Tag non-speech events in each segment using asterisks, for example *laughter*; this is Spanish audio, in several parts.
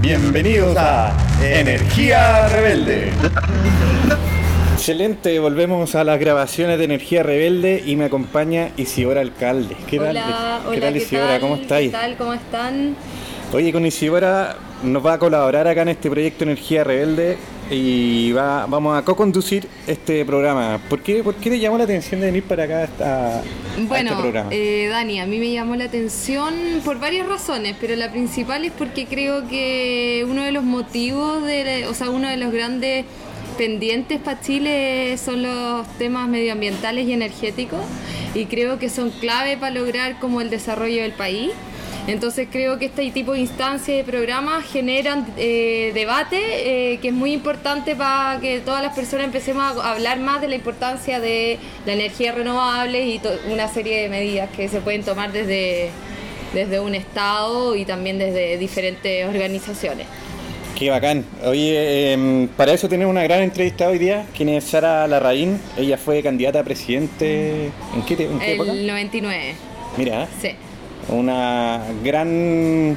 Bienvenidos a Energía Rebelde. Excelente, volvemos a las grabaciones de Energía Rebelde y me acompaña Isidora Alcalde. ¿Qué tal? Hola, ¿Qué tal Isidora? ¿Cómo estáis? ¿Qué tal? ¿Cómo están? Oye, con Isidora nos va a colaborar acá en este proyecto Energía Rebelde y va, vamos a co-conducir este programa. ¿Por qué, ¿Por qué te llamó la atención de venir para acá a, bueno, este programa? Eh, Dani, a mí me llamó la atención por varias razones, pero la principal es porque creo que uno de los motivos, de, o sea, uno de los grandes pendientes para Chile son los temas medioambientales y energéticos y creo que son clave para lograr como el desarrollo del país. Entonces creo que este tipo de instancias de programas generan eh, debate eh, que es muy importante para que todas las personas empecemos a hablar más de la importancia de la energía renovable y una serie de medidas que se pueden tomar desde, desde un Estado y también desde diferentes organizaciones. Qué bacán. Oye, em, para eso tenemos una gran entrevista hoy día, quien es Sara Larraín. Ella fue candidata a presidente. ¿En qué, en qué El 99. Mira. Sí una gran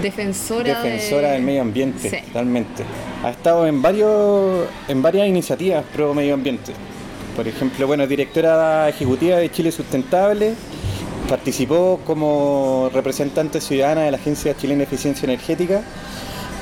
defensora, defensora del medio ambiente, totalmente. Ha estado en varios en varias iniciativas pro medio ambiente. Por ejemplo, bueno, directora ejecutiva de Chile Sustentable, participó como representante ciudadana de la Agencia Chilena de Eficiencia Energética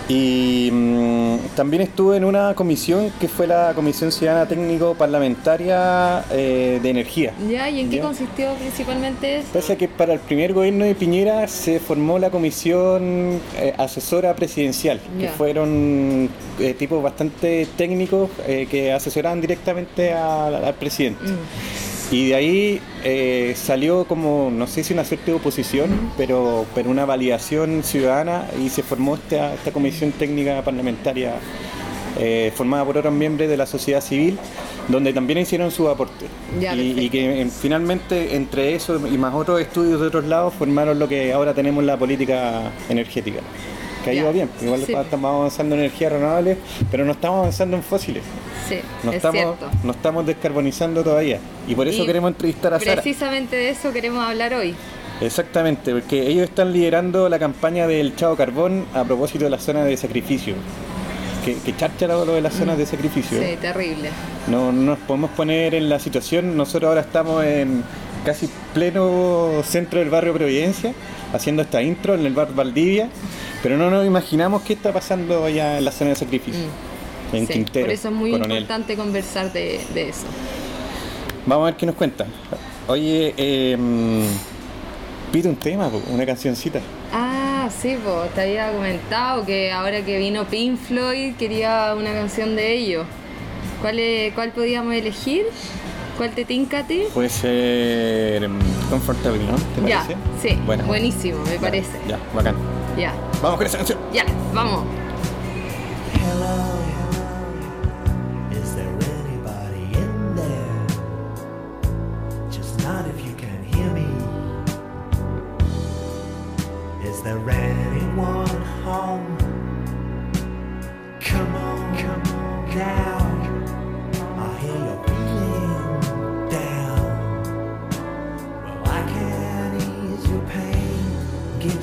y mm, también estuve en una comisión que fue la Comisión Ciudadana Técnico Parlamentaria eh, de Energía. Ya, ¿y en qué consistió principalmente eso? Pese que para el primer gobierno de Piñera se formó la Comisión eh, Asesora Presidencial, que fueron eh, tipos bastante técnicos que asesoraban directamente al presidente. Mm. Y de ahí eh, salió como, no sé si una suerte de oposición, pero, pero una validación ciudadana y se formó esta, esta comisión técnica parlamentaria eh, formada por otros miembros de la sociedad civil, donde también hicieron su aporte. y, que eh, finalmente entre eso y más otros estudios de otros lados formaron lo que ahora tenemos la política energética. Que ha ido bien, igual estamos avanzando en energías renovables, pero no estamos avanzando en fósiles. Sí, no, estamos, no estamos descarbonizando todavía. Y por eso queremos entrevistar a Sara. Precisamente de eso queremos hablar hoy. Exactamente, porque ellos están liderando la campaña del Chavo Carbón a propósito de la zona de sacrificio. Que, que lo de las zonas de sacrificio. Sí, terrible. No, nos podemos poner en la situación, nosotros ahora estamos en casi pleno centro del barrio Providencia, haciendo esta intro en el bar Valdivia, pero no nos imaginamos qué está pasando allá en la zona de sacrificio. Mm por eso es muy importante conversar de, eso. Vamos a ver qué nos cuenta. Oye, em, pide un tema, una cancioncita. Ah, sí, pues te había comentado que ahora que vino Pink Floyd quería una canción de ellos. ¿Cuál, ¿Cuál podíamos elegir? ¿Cuál te tinca ti? Puede ser mm, Comfortable, ¿no? ¿Te ya, parece? sí. Bueno. Buenísimo, me parece. Ya, bacán. Ya. Vamos con esa canción. Ya, vamos. Is there anyone home? Come on, come on down.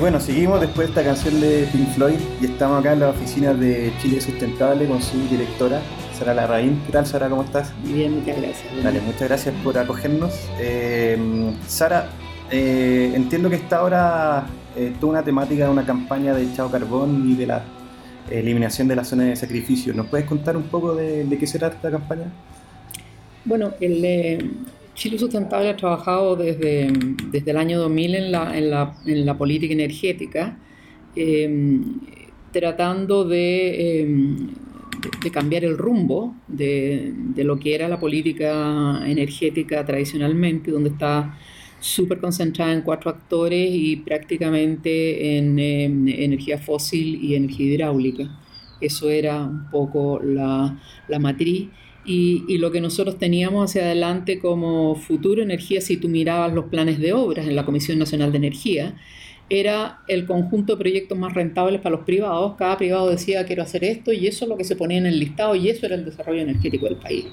bueno, seguimos después de esta canción de Pink Floyd y estamos acá en la oficina de Chile Sustentable con su directora, Sara Larraín. ¿Qué tal, Sara? ¿Cómo estás? Bien, muchas gracias. Dale, muchas gracias por acogernos. Eh, Sara, eh, entiendo que esta ahora eh, toda una temática de una campaña de Chao Carbón y de la eliminación de la zona de sacrificio. ¿Nos puedes contar un poco de, de qué será esta campaña? Bueno, el, Chile Sustentable ha trabajado desde, desde el año 2000 en la, en la, en la política energética, em, tratando de, em, de, cambiar el rumbo de, de, lo que era la política energética tradicionalmente, donde está súper concentrada en cuatro actores y prácticamente en em, energía fósil y energía hidráulica. Eso era un poco la, la matriz y, lo que nosotros teníamos hacia adelante como futuro energía, si tú mirabas los planes de obras en la Comisión Nacional de Energía, era el conjunto de proyectos más rentables para los privados. Cada privado decía quiero hacer esto y eso es lo que se ponía en el listado y eso era el desarrollo energético del país.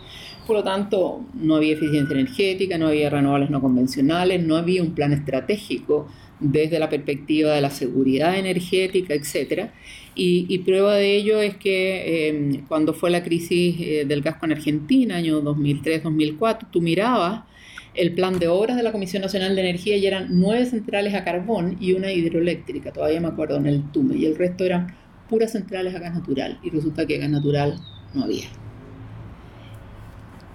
Por lo tanto, no había eficiencia energética, no había renovables no convencionales, no había un plan estratégico desde la perspectiva de la seguridad energética, etcétera. Y, prueba de ello es que em, cuando fue la crisis eh, del gasco en Argentina, año 2003-2004, tú mirabas el plan de obras de la Comisión Nacional de Energía y eran nueve centrales a carbón y una hidroeléctrica, todavía me acuerdo, en el TUME, y el resto eran puras centrales a gas natural, y resulta que gas natural no había.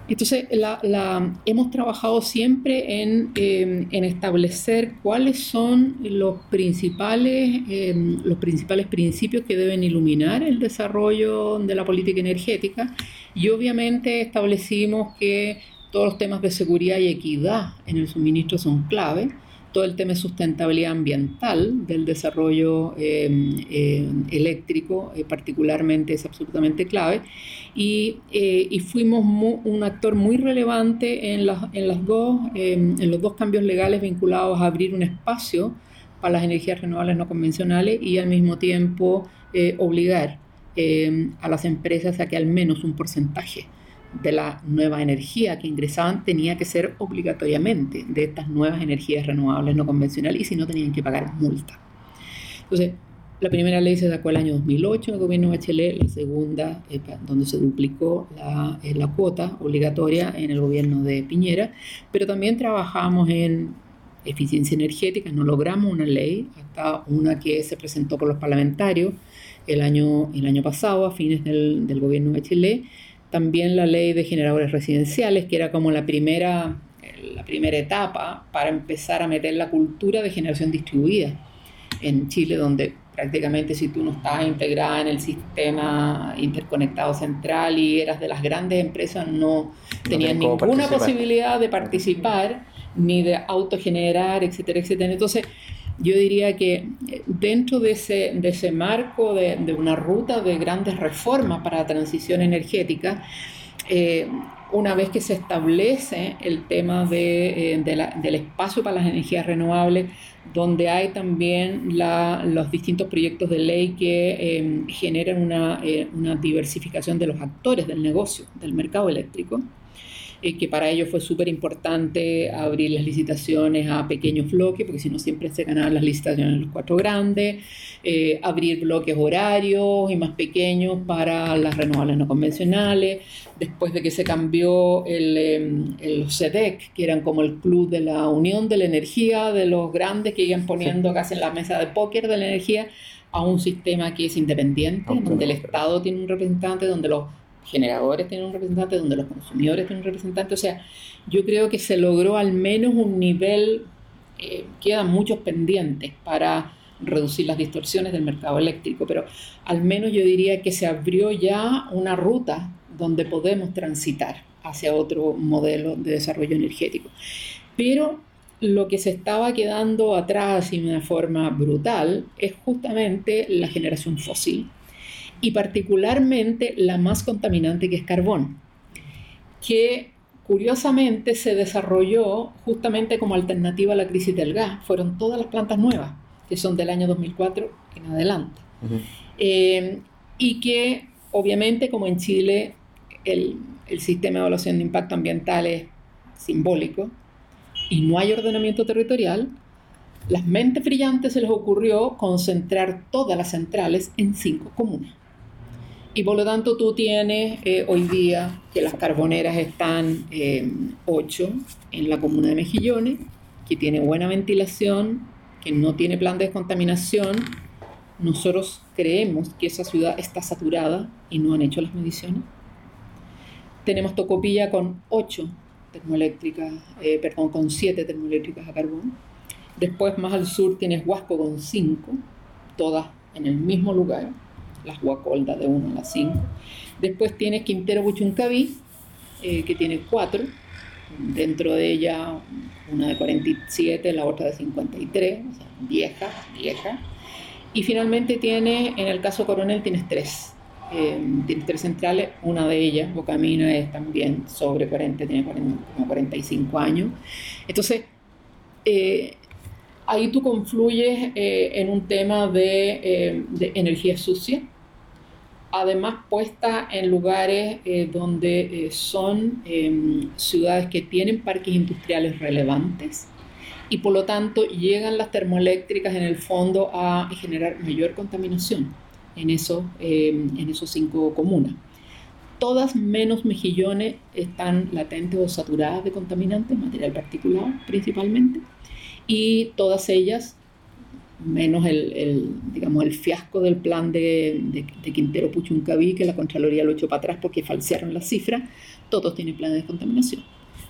Entonces, la, hemos trabajado siempre en, em, establecer cuáles son los principales, em, los principales principios que deben iluminar el desarrollo de la política energética. Y obviamente establecimos que todos los temas de seguridad y equidad en el suministro son clave todo el tema de sustentabilidad ambiental del desarrollo em, em, eléctrico eh, particularmente es absolutamente clave. Y, eh, fuimos un actor muy relevante en, las, em, en los dos cambios legales vinculados a abrir un espacio para las energías renovables no convencionales y al mismo tiempo eh, obligar a las empresas a que al menos un porcentaje de la nueva energía que ingresaban tenía que ser obligatoriamente de estas nuevas energías renovables no convencionales y si no tenían que pagar multa. Entonces, la primera ley se sacó el año 2008 en el gobierno de Bachelet, la segunda, eh, donde se duplicó la, eh, la, cuota obligatoria en el gobierno de Piñera, pero también trabajamos en eficiencia energética, no logramos una ley, hasta una que se presentó por los parlamentarios el año, el año pasado, a fines del, del gobierno de Bachelet, también la ley de generadores residenciales, que era como la primera, la primera etapa para empezar a meter la cultura de generación distribuida en Chile, donde prácticamente si tú no estabas integrada en el sistema interconectado central y eras de las grandes empresas, no, tenías ninguna posibilidad de participar ni de autogenerar, etcétera, etcétera. Entonces, yo diría que eh, dentro de ese, de ese marco de, una ruta de grandes reformas para la transición energética, eh, una vez que se establece el tema de, eh, del espacio para las energías renovables, donde hay también los distintos proyectos de ley que generan una, una, diversificación de los actores del negocio, del mercado eléctrico, eh, que para ellos fue súper importante abrir las licitaciones a pequeños bloques, porque si no siempre se ganaban las licitaciones en los cuatro grandes, eh, abrir bloques horarios y más pequeños para las renovables no convencionales, después de que se cambió el, em, el CEDEC, que eran como el club de la Unión de la Energía, de los grandes que iban poniendo casi en la mesa de póker de la energía, a un sistema que es independiente, donde el Estado tiene un representante, donde los generadores tienen un representante, donde los consumidores tienen un representante. O sea, yo creo que se logró al menos un nivel, eh, quedan muchos pendientes para reducir las distorsiones del mercado eléctrico, pero al menos yo diría que se abrió ya una ruta donde podemos transitar hacia otro modelo de desarrollo energético. Pero lo que se estaba quedando atrás y de una forma brutal es justamente la generación fósil y particularmente la más contaminante que es carbón, que curiosamente se desarrolló justamente como alternativa a la crisis del gas. Fueron todas las plantas nuevas, que son del año 2004 en adelante. Eh, y que obviamente como en Chile el, el sistema de evaluación de impacto ambiental es simbólico y no hay ordenamiento territorial, las mentes brillantes se les ocurrió concentrar todas las centrales en cinco comunas. Y por lo tanto tú tienes eh, hoy día que las carboneras están eh, ocho en la comuna de Mejillones, que tiene buena ventilación, que no tiene plan de descontaminación. Nosotros creemos que esa ciudad está saturada y no han hecho las mediciones. Tenemos Tocopilla con ocho termoeléctricas, eh, perdón, con siete termoeléctricas a carbón. Después más al sur tienes Huasco con cinco, todas en el mismo lugar las Guacoldas de 1 a las 5. Después tienes Quintero Buchuncaví, eh, que tiene 4, dentro de ella una de 47, la otra de 53, o sea, vieja, vieja. Y finalmente tiene, en el caso Coronel, tienes 3. Eh, tienes tres centrales, una de ellas, Bocamina, es también sobre 40, tiene como 45 años. Entonces, eh, ahí tú confluyes eh, en un tema de, eh, energía sucia, además puesta en lugares eh, donde son em, ciudades que tienen parques industriales relevantes y por lo tanto llegan las termoeléctricas en el fondo a generar mayor contaminación en, eso, em, en esos cinco comunas. Todas menos mejillones están latentes o saturadas de contaminantes, material particulado principalmente y todas ellas, menos el, digamos, el fiasco del plan de, de, Quintero Puchuncaví, que la Contraloría lo echó para atrás porque falsearon las cifras, todos tienen plan de descontaminación.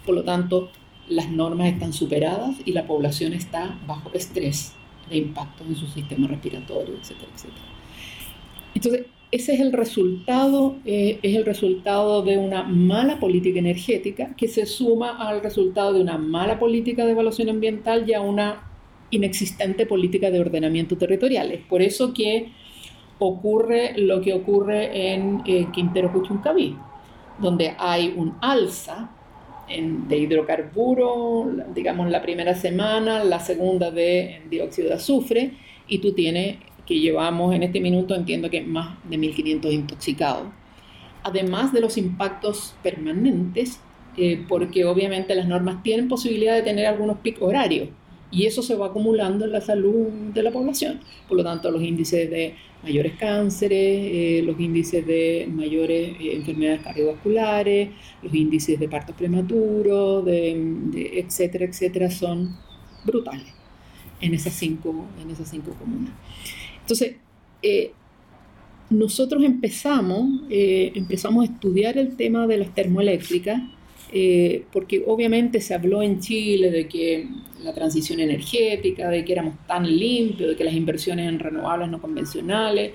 Por lo tanto, las normas están superadas y la población está bajo estrés de impacto en su sistema respiratorio, etcétera, etcétera. Entonces, ese es el resultado, eh, es el resultado de una mala política energética que se suma al resultado de una mala política de evaluación ambiental y a una inexistente política de ordenamiento territorial. Es por eso que ocurre lo que ocurre en eh, Quintero Cuchuncaví, donde hay un alza de hidrocarburo, digamos la primera semana, la segunda de dióxido de azufre, y tú tienes que llevamos en este minuto, entiendo que más de 1.500 intoxicados. Además de los impactos permanentes, eh, porque obviamente las normas tienen posibilidad de tener algunos picos horarios y eso se va acumulando en la salud de la población. Por lo tanto, los índices de mayores cánceres, eh, los índices de mayores eh, enfermedades cardiovasculares, los índices de partos prematuros, de, etcétera, etcétera, son brutales en esas cinco, en esas cinco comunas. Entonces, eh, nosotros empezamos, eh, empezamos a estudiar el tema de las termoeléctricas, eh, porque obviamente se habló en Chile de que la transición energética, de que éramos tan limpios, de que las inversiones en renovables no convencionales,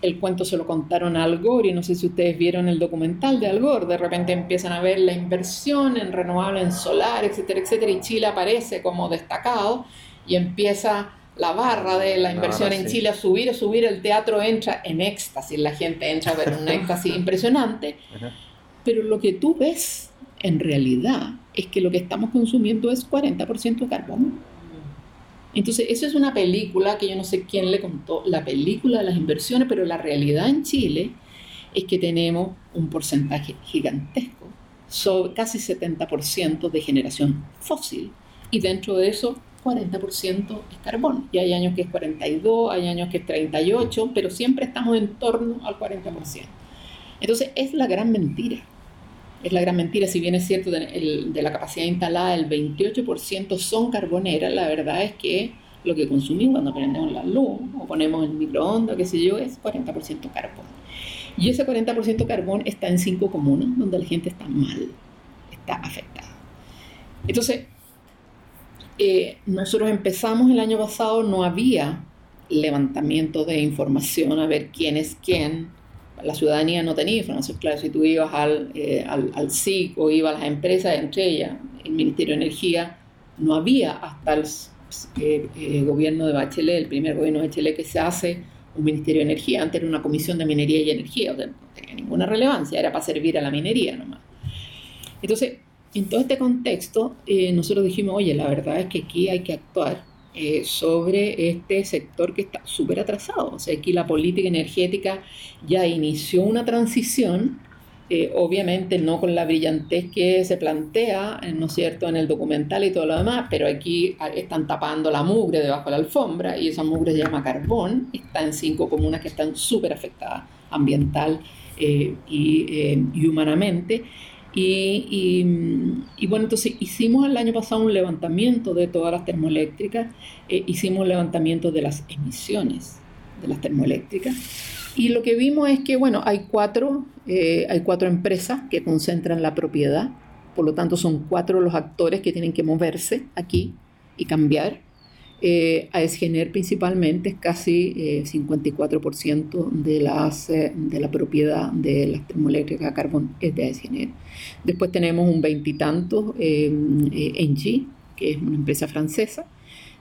el cuento se lo contaron a Al Gore y no sé si ustedes vieron el documental de Al Gore, de repente empiezan a ver la inversión en renovables, en solar, etcétera, etcétera, y Chile aparece como destacado y empieza la barra de la inversión en Chile a subir, a subir, el teatro entra en éxtasis, la gente entra a ver un *laughs* éxtasis impresionante, pero lo que tú ves en realidad es que lo que estamos consumiendo es 40% de carbón. Entonces, eso es una película que yo no sé quién le contó, la película de las inversiones, pero la realidad en Chile es que tenemos un porcentaje gigantesco sobre casi 70% de generación fósil. Y dentro de eso, 40% es carbón. Y hay años que es 42, hay años que es 38, pero siempre estamos en torno al 40%. Entonces, es la gran mentira. Es la gran mentira, si bien es cierto, de, de la capacidad instalada, el 28% son carboneras, la verdad es que lo que consumimos cuando prendemos la luz o ponemos el microondas, qué sé yo, es 40% carbón. Y ese 40% carbón está en cinco comunas donde la gente está mal, está afectada. Entonces, eh, nosotros empezamos el año pasado, no había levantamiento de información a ver quién es quién. La ciudadanía no tenía información. Claro, si tú ibas al, eh, al, al SIC o ibas a las empresas, entre ellas el Ministerio de Energía, no había hasta el eh, gobierno de Bachelet, el primer gobierno de Bachelet que se hace un Ministerio de Energía, antes era una comisión de minería y energía, o sea, no tenía ninguna relevancia, era para servir a la minería nomás. Entonces, en todo este contexto, eh, nosotros dijimos, oye, la verdad es que aquí hay que actuar eh, sobre este sector que está súper atrasado. O sea, aquí la política energética ya inició una transición, eh, obviamente no con la brillantez que se plantea, ¿no es cierto?, en el documental y todo lo demás, pero aquí están tapando la mugre debajo de la alfombra y esa mugre se llama carbón, está en cinco comunas que están súper afectadas ambiental y, y humanamente. Y, bueno, entonces hicimos el año pasado un levantamiento de todas las termoeléctricas, eh, hicimos un levantamiento de las emisiones de las termoeléctricas. Y lo que vimos es que, bueno, hay cuatro, eh, hay cuatro empresas que concentran la propiedad, por lo tanto son cuatro los actores que tienen que moverse aquí y cambiar. Eh, AESGENER principalmente es casi 54% eh, de, las, eh, de la propiedad de las termoeléctricas a carbón es de AESGENER. Después tenemos un veintitantos eh, Engie, que es una empresa francesa.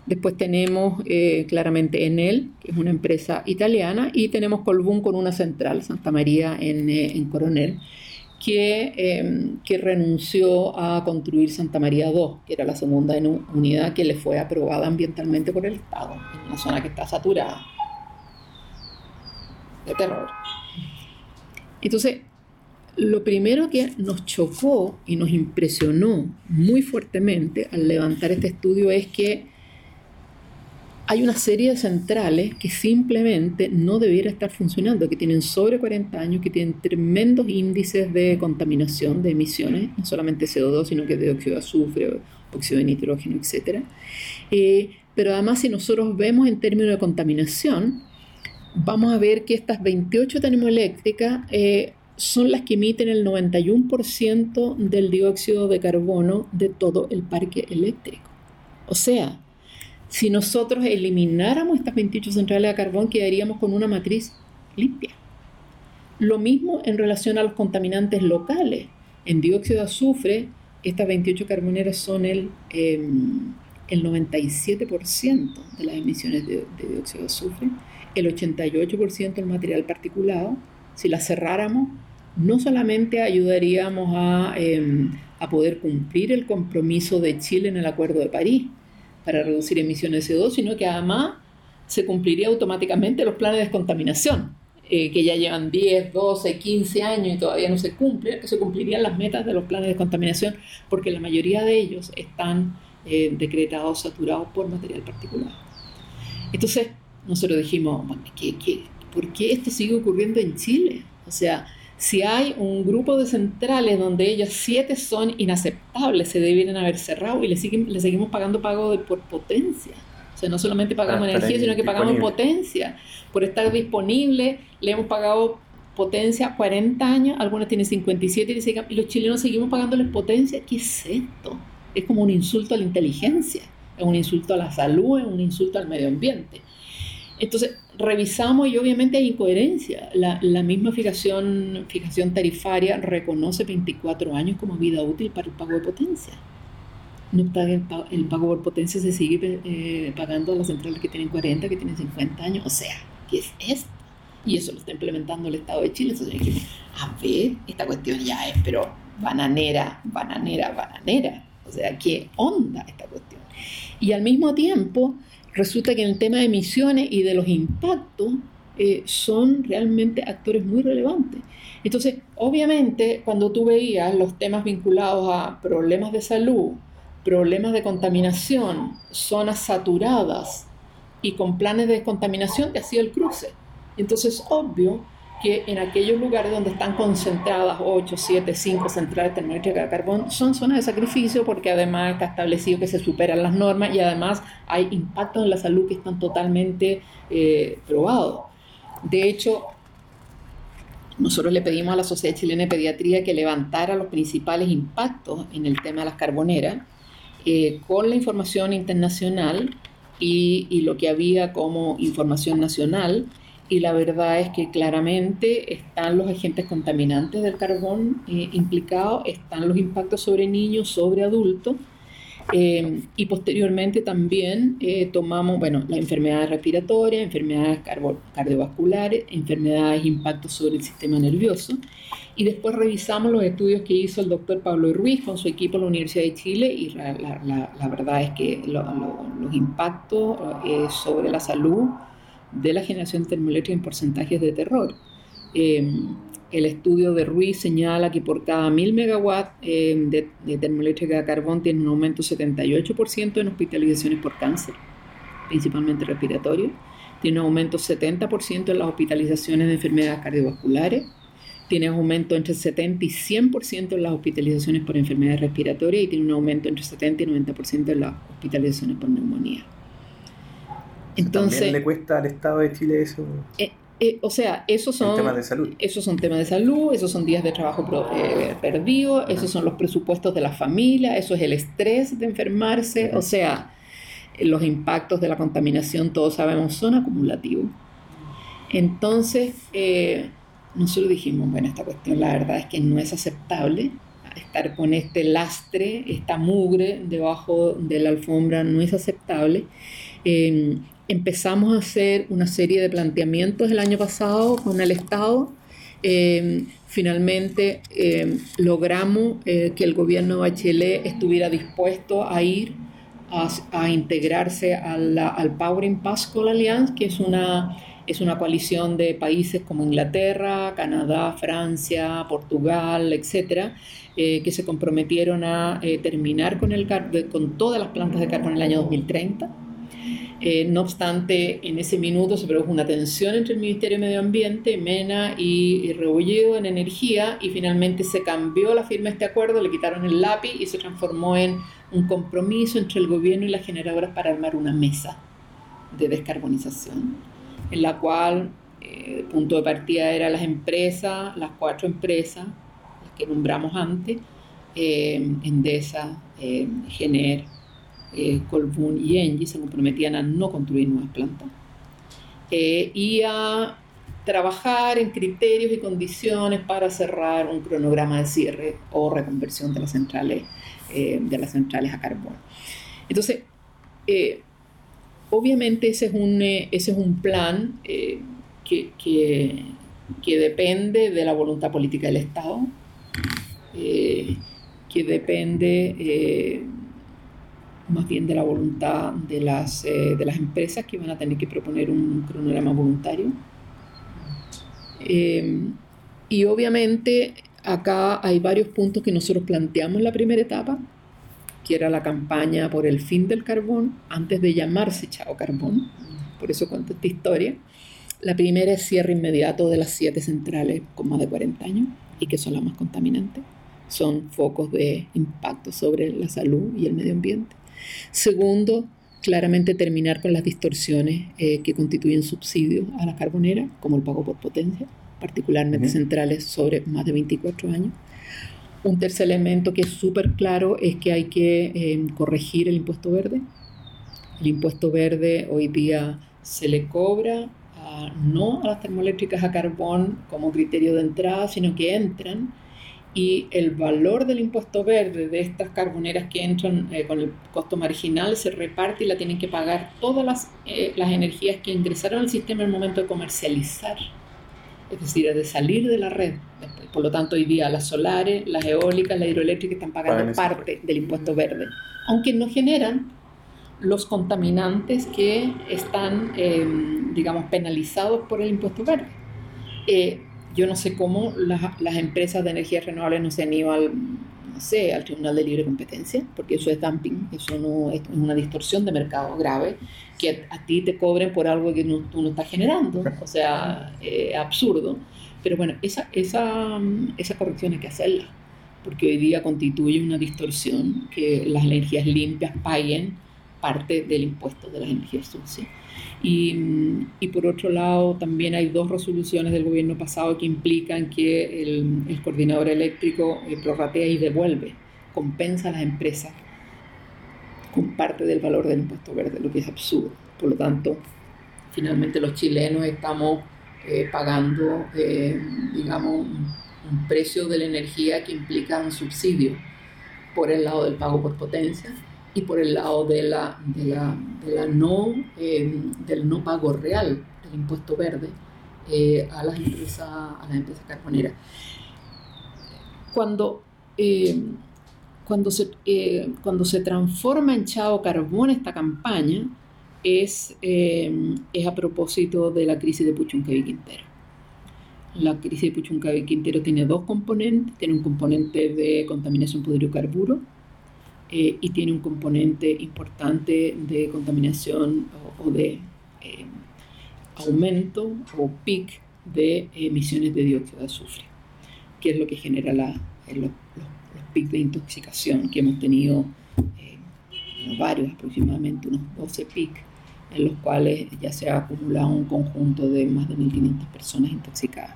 Después tenemos claramente Enel, que es una empresa italiana, y tenemos Colbún con una central, Santa María en, en Coronel que, em, que, renunció a construir Santa María II, que era la segunda unidad que le fue aprobada ambientalmente por el Estado, en una zona que está saturada de terror. Entonces, lo primero que nos chocó y nos impresionó muy fuertemente al levantar este estudio es que hay una serie de centrales que simplemente no debiera estar funcionando, que tienen sobre 40 años, que tienen tremendos índices de contaminación, de emisiones, no solamente CO2, sino que dióxido de azufre, óxido de nitrógeno, etc. Eh, pero además, si nosotros vemos en términos de contaminación, vamos a ver que estas 28 termoeléctricas eh, son las que emiten el 91% del dióxido de carbono de todo el parque eléctrico. O sea, si nosotros elimináramos estas 28 centrales de carbón, quedaríamos con una matriz limpia. Lo mismo en relación a los contaminantes locales. En dióxido de azufre, estas 28 carboneras son el, em, el 97% de las emisiones de, dióxido de azufre, el 88% del material particulado. Si las cerráramos, no solamente ayudaríamos a, em, a poder cumplir el compromiso de Chile en el Acuerdo de París, para reducir emisiones de CO2, sino que además se cumpliría automáticamente los planes de descontaminación, eh, que ya llevan 10, 12, 15 años y todavía no se cumplen, que se cumplirían las metas de los planes de descontaminación, porque la mayoría de ellos están eh, decretados, saturados por material particular. Entonces, nosotros dijimos, ¿qué, qué, por qué esto sigue ocurriendo en Chile? O sea, si hay un grupo de centrales donde ellas siete son inaceptables, se debieran haber cerrado y le, le seguimos pagando pago de, por potencia. O sea, no solamente pagamos energía, sino que pagamos potencia. Por estar disponible, le hemos pagado potencia 40 años, algunas tienen 57 y, y los chilenos seguimos pagándoles potencia. ¿Qué es esto? Es como un insulto a la inteligencia, es un insulto a la salud, es un insulto al medio ambiente. Entonces, revisamos y obviamente hay incoherencia. La, misma fijación, fijación tarifaria reconoce 24 años como vida útil para el pago de potencia. No el, el pago por potencia se sigue eh, pagando a las centrales que tienen 40, que tienen 50 años. O sea, ¿qué es esto? Y eso lo está implementando el Estado de Chile. Entonces a ver, esta cuestión ya es, pero bananera, bananera, bananera. O sea, ¿qué onda esta cuestión? Y al mismo tiempo, resulta que en el tema de emisiones y de los impactos, eh, son realmente actores muy relevantes. Entonces, obviamente, cuando tú veías los temas vinculados a problemas de salud, problemas de contaminación, zonas saturadas y con planes de descontaminación, te hacía el cruce. Entonces, obvio que en aquellos lugares donde están concentradas 8, 7, 5 centrales termoeléctricas de carbón son zonas de sacrificio porque además está establecido que se superan las normas y además hay impactos en la salud que están totalmente eh, probados. De hecho, nosotros le pedimos a la Sociedad Chilena de Pediatría que levantara los principales impactos en el tema de las carboneras eh, con la información internacional y, y lo que había como información nacional y la verdad es que claramente están los agentes contaminantes del carbón eh, implicados, están los impactos sobre niños, sobre adultos, eh, y posteriormente también eh, tomamos, bueno, las enfermedades respiratorias, enfermedades cardiovasculares, enfermedades, impactos sobre el sistema nervioso, y después revisamos los estudios que hizo el doctor Pablo Ruiz con su equipo en la Universidad de Chile, y la, la, la verdad es que los impactos sobre la salud, de la generación termoeléctrica en porcentajes de terror. Em, el estudio de Ruiz señala que por cada 1000 megawatts em, de, termoeléctrica de carbón tiene un aumento 78% en hospitalizaciones por cáncer, principalmente respiratorio. Tiene un aumento 70% en las hospitalizaciones de enfermedades cardiovasculares. Tiene un aumento entre 70 y 100% en las hospitalizaciones por enfermedades respiratorias y tiene un aumento entre 70 y 90% en las hospitalizaciones por neumonía. Entonces, ¿También le cuesta al Estado de Chile eso? Eh, eh, o sea, esos son temas de salud. Esos son temas de salud, esos son días de trabajo eh, perdidos, esos son los presupuestos de la familia, eso es el estrés de enfermarse, o sea, los impactos de la contaminación, todos sabemos, son acumulativos. Entonces, nosotros dijimos, bueno, esta cuestión la verdad es que no es aceptable estar con este lastre, esta mugre debajo de la alfombra, no es aceptable empezamos a hacer una serie de planteamientos el año pasado con el Estado. Em, finalmente em, logramos eh, que el gobierno de Bachelet estuviera dispuesto a ir a, integrarse al Powering Pascal Alliance, que es una, es una coalición de países como Inglaterra, Canadá, Francia, Portugal, etcétera, eh, que se comprometieron a eh, terminar con, el, con todas las plantas de carbón en el año 2030 eh, no obstante, en ese minuto se produjo una tensión entre el Ministerio de Medio Ambiente, MENA y, Rebolledo en energía y finalmente se cambió la firma de este acuerdo, le quitaron el lápiz y se transformó en un compromiso entre el gobierno y las generadoras para armar una mesa de descarbonización, en la cual el eh, punto de partida eran las empresas, las cuatro empresas, las que nombramos antes, eh, Endesa, Gener, eh, Colbún y Engie se comprometían a no construir nuevas plantas eh, y a trabajar en criterios y condiciones para cerrar un cronograma de cierre o reconversión de las centrales, eh, de las centrales a carbón. Entonces, obviamente ese es un, ese es un plan que, que, depende de la voluntad política del Estado, que depende más bien de la voluntad de las, eh, de las empresas que van a tener que proponer un cronograma voluntario. Eh, y obviamente acá hay varios puntos que nosotros planteamos en la primera etapa, que era la campaña por el fin del carbón, antes de llamarse Chao Carbón, por eso cuento esta historia. La primera es cierre inmediato de las siete centrales con más de 40 años y que son las más contaminantes. Son focos de impacto sobre la salud y el medio ambiente. Segundo, claramente terminar con las distorsiones eh, que constituyen subsidios a la carbonera, como el pago por potencia, particularmente centrales sobre más de 24 años. Un tercer elemento que es súper claro es que hay que eh, corregir el impuesto verde. El impuesto verde hoy día se le cobra no a las termoeléctricas a carbón como criterio de entrada, sino que entran y el valor del impuesto verde de estas carboneras que entran eh, con el costo marginal se reparte y la tienen que pagar todas las, eh, las energías que ingresaron al sistema en el momento de comercializar, es decir, de salir de la red. Por lo tanto, hoy día las solares, las eólicas, las hidroeléctricas están pagando parte del impuesto verde, aunque no generan los contaminantes que están em, digamos, penalizados por el impuesto verde. Yo no sé cómo las, las, empresas de energías renovables no se han ido al, no sé, al Tribunal de Libre Competencia, porque eso es dumping, eso no es una distorsión de mercado grave, que a, ti te cobren por algo que no, tú no estás generando, o sea, eh, absurdo. Pero bueno, esa, esa, esa corrección hay que hacerla, porque hoy día constituye una distorsión que las energías limpias paguen parte del impuesto de las energías sucias. Y, y, por otro lado, también hay dos resoluciones del gobierno pasado que implican que el, coordinador eléctrico eh, prorratea y devuelve, compensa a las empresas con parte del valor del impuesto verde, lo que es absurdo. Por lo tanto, finalmente los chilenos estamos eh, pagando, eh, digamos, un, un precio de la energía que implica un subsidio por el lado del pago por potencia y por el lado de la, de la, de la no, eh, del no pago real del impuesto verde eh, a, las empresas, a las empresas carboneras. Cuando, eh, cuando, se, cuando se transforma en chavo carbón esta campaña, es, es a propósito de la crisis de Puchuncaví Quintero. La crisis de Puchuncaví Quintero tiene dos componentes, tiene un componente de contaminación por hidrocarburo eh, y tiene un componente importante de contaminación o, de eh, aumento o pic de emisiones de dióxido de azufre, que es lo que genera la, los, los, pics de intoxicación que hemos tenido, eh, varios, aproximadamente unos 12 pics, en los cuales ya se ha acumulado un conjunto de más de 1.500 personas intoxicadas.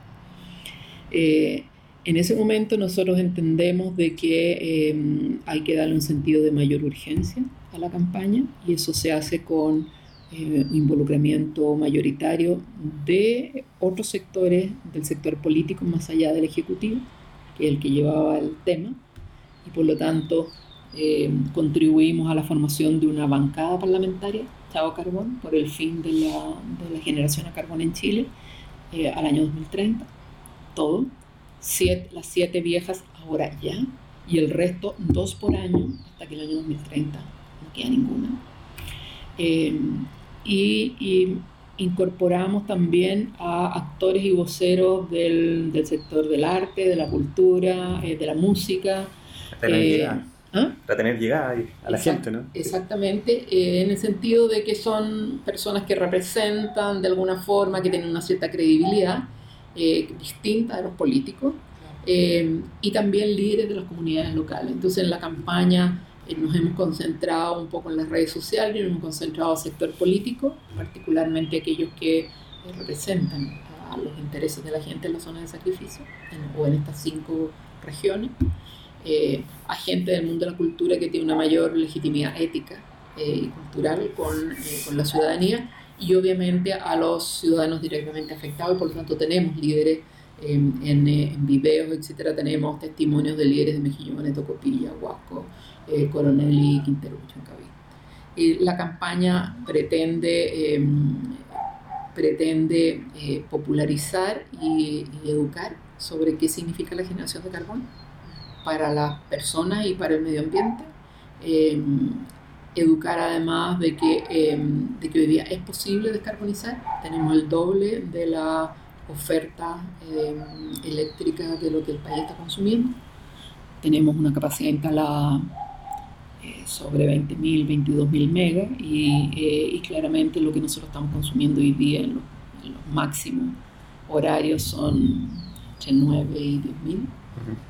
En ese momento nosotros entendemos de que eh, hay que darle un sentido de mayor urgencia a la campaña y eso se hace con eh, involucramiento mayoritario de otros sectores del sector político más allá del Ejecutivo, que es el que llevaba el tema, y por lo tanto eh, contribuimos a la formación de una bancada parlamentaria, Chavo Carbón, por el fin de la, de la generación a carbón en Chile al año 2030, todo las siete viejas ahora ya, y el resto dos por año hasta que el año 2030 no queda ninguna. Em, y, incorporamos también a actores y voceros del, del sector del arte, de la cultura, eh, de la música. Para tener, eh, llegada. ¿ah? Para tener llegada a la gente, ¿no? Exactamente, eh, en el sentido de que son personas que representan de alguna forma, que tienen una cierta credibilidad eh, distinta de los políticos eh, y también líderes de las comunidades locales. Entonces en la campaña eh, nos hemos concentrado un poco en las redes sociales y nos hemos concentrado al sector político, particularmente aquellos que representan a los intereses de la gente en la zona de sacrificio o en estas cinco regiones. a gente del mundo de la cultura que tiene una mayor legitimidad ética y cultural con, con la ciudadanía y obviamente a los ciudadanos directamente afectados por lo tanto tenemos líderes en, en, en videos, etcétera, tenemos testimonios de líderes de Mejillones, Tocopilla, Huasco, eh, Coronel y Quintero Y la campaña pretende, em, pretende eh, popularizar y, y, educar sobre qué significa la generación de carbón para las personas y para el medio ambiente. Educar además de que, em, de que hoy día es posible descarbonizar. Tenemos el doble de la oferta em, eléctrica de lo que el país está consumiendo. Tenemos una capacidad instalada eh, sobre 20.000, 22.000 megas y, claramente lo que nosotros estamos consumiendo hoy día en los, en los máximos horarios son entre 9 y 10.000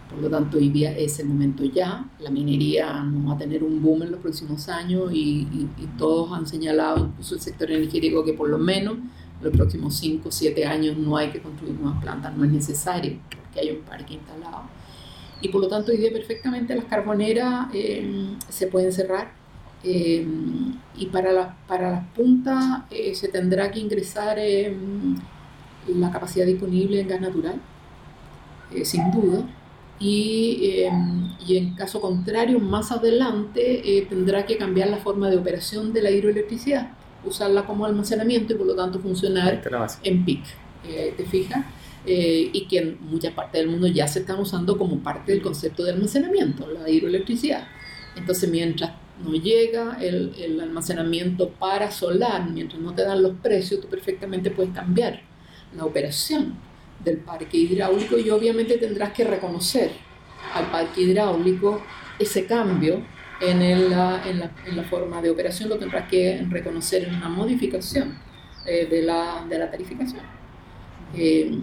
por lo tanto, hoy día es el momento ya. La minería no va a tener un boom en los próximos años y, todos han señalado, incluso el sector energético, que por lo menos en los próximos 5 o 7 años no hay que construir nuevas plantas, no es necesario porque hay un parque instalado. Y por lo tanto, hoy día perfectamente las carboneras eh, se pueden cerrar eh, y para, la, para las puntas eh, se tendrá que ingresar la capacidad disponible en gas natural, sin duda y, em, y, en caso contrario, más adelante eh, tendrá que cambiar la forma de operación de la hidroelectricidad, usarla como almacenamiento y por lo tanto funcionar en PIC. Eh, ¿Te fijas? Eh, y que en muchas partes del mundo ya se están usando como parte del concepto de almacenamiento, la hidroelectricidad. Entonces, mientras no llega el, el, almacenamiento para solar, mientras no te dan los precios, tú perfectamente puedes cambiar la operación del parque hidráulico y obviamente tendrás que reconocer al parque hidráulico ese cambio en, el, en, la, en la, forma de operación, lo tendrás que reconocer en una modificación eh, de, la, de, la, tarificación. Eh,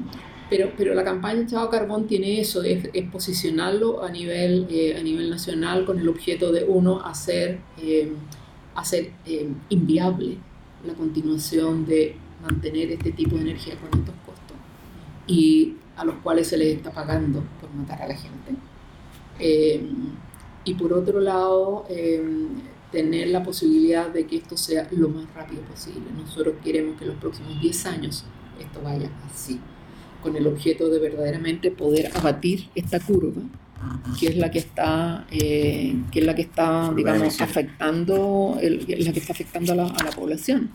pero, pero la campaña Chao Carbón tiene eso, es, es posicionarlo a nivel, eh, a nivel nacional con el objeto de, uno, hacer, hacer inviable la continuación de mantener este tipo de energía con estos y a los cuales se les está pagando por matar a la gente. Eh, y por otro lado, eh, tener la posibilidad de que esto sea lo más rápido posible. Nosotros queremos que en los próximos 10 años esto vaya así, con el objeto de verdaderamente poder abatir esta curva que es la que está eh, que es la que está digamos afectando la que está afectando a la, a la, población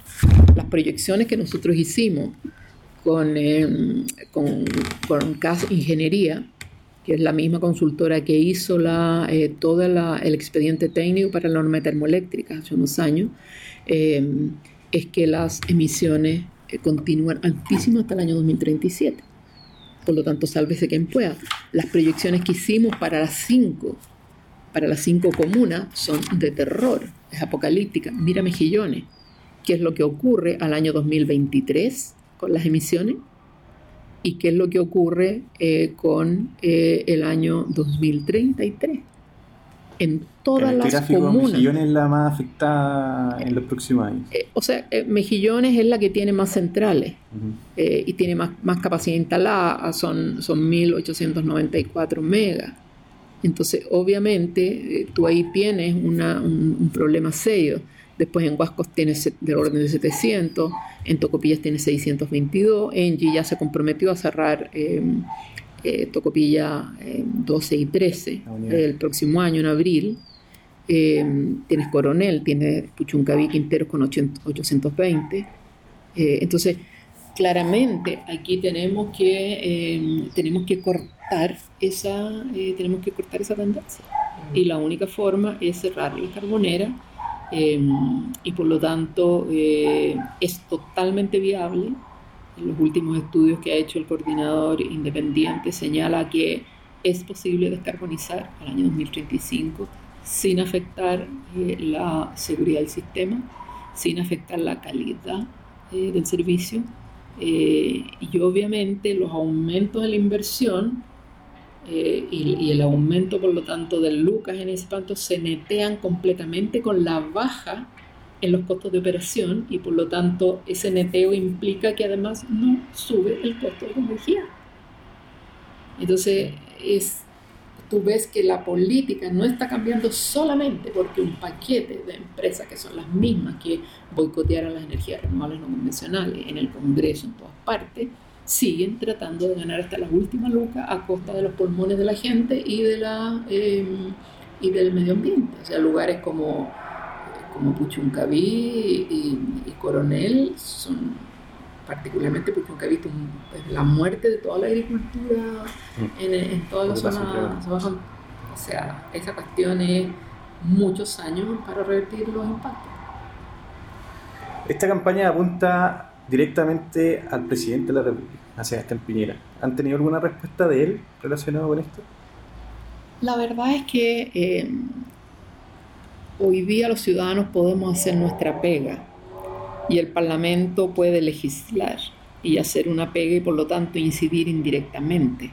las proyecciones que nosotros hicimos con, con, con CAS Ingeniería que es la misma consultora que hizo la, eh, todo el expediente técnico para la norma termoeléctrica hace unos años, eh, es que las emisiones eh, continúan altísimas hasta el año 2037. Por lo tanto, sálvese quien pueda. Las proyecciones que hicimos para las cinco, para las cinco comunas son de terror, es apocalíptica. Mira Mejillones, qué es lo que ocurre al año 2023 con las emisiones y qué es lo que ocurre eh, con eh, el año 2033. En todas las gráfico, comunas. Mejillones es la más afectada en los próximos años. Eh, o sea, Mejillones es la que tiene más centrales y tiene más, más capacidad instalada, son, son 1894 megas. Entonces, obviamente, tú ahí tienes una, un, un problema serio. Después en Huascos tiene del orden de 700, en Tocopillas tiene 622, Engie ya se comprometió a cerrar em, eh, Tocopilla 12 em, y 13 el próximo año, en abril. Em, tienes Coronel, tienes Puchuncaví Quinteros con 820. Eh, entonces, claramente aquí tenemos que, tenemos que cortar esa, eh, tenemos que cortar esa tendencia. Y la única forma es cerrar la carbonera Em, y por lo tanto eh, es totalmente viable. En los últimos estudios que ha hecho el coordinador independiente señala que es posible descarbonizar al año 2035 sin afectar eh, la seguridad del sistema, sin afectar la calidad eh, del servicio y obviamente los aumentos de la inversión eh, y, el aumento, por lo tanto, del Lucas en ese punto se netean completamente con la baja en los costos de operación y por lo tanto ese neteo implica que además no sube el costo de energía. Entonces, es, tú ves que la política no está cambiando solamente porque un paquete de empresas que son las mismas que boicotearon las energías renovables no convencionales en el Congreso, en todas partes, siguen tratando de ganar hasta las últimas lucas a costa de los pulmones de la gente y, de la, em, y del medio ambiente. O sea, lugares como, como Puchuncaví y, Coronel son particularmente Puchuncaví es la muerte de toda la agricultura mm. en, en toda la zona, O sea, esa cuestión es muchos años para revertir los impactos. Esta campaña apunta directamente al presidente de la República, a Sebastián Piñera. ¿Han tenido alguna respuesta de él relacionada con esto? La verdad es que eh, hoy día los ciudadanos podemos hacer nuestra pega y el Parlamento puede legislar y hacer una pega y por lo tanto incidir indirectamente.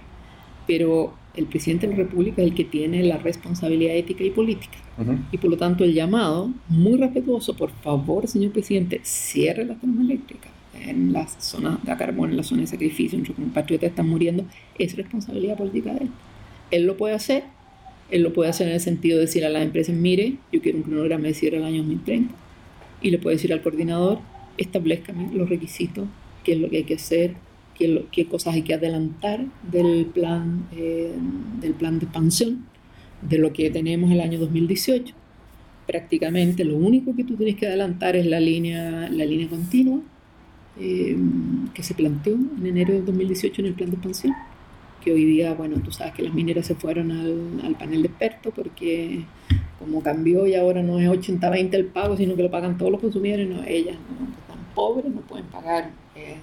Pero el presidente de la República es el que tiene la responsabilidad ética y política. Y por lo tanto el llamado, muy respetuoso, por favor, señor presidente, cierre la trama eléctrica en la zona de carbón, en la zona de sacrificio, nuestros compatriotas están muriendo, es responsabilidad política de él. Él lo puede hacer, él lo puede hacer en el sentido de decir a las empresas, mire, yo quiero un cronograma de cierre al año 2030, y le puede decir al coordinador, establezcame los requisitos, qué es lo que hay que hacer, qué, qué cosas hay que adelantar del plan, eh, del plan de expansión, de lo que tenemos el año 2018. Prácticamente lo único que tú tienes que adelantar es la línea, la línea continua, Em, que se planteó en enero de 2018 en el plan de expansión. que hoy día, bueno, tú sabes que las mineras se fueron al, panel de expertos porque como cambió y ahora no es 80-20 el pago, sino que lo pagan todos los consumidores, no, ellas no, están pobres, no pueden pagar eh,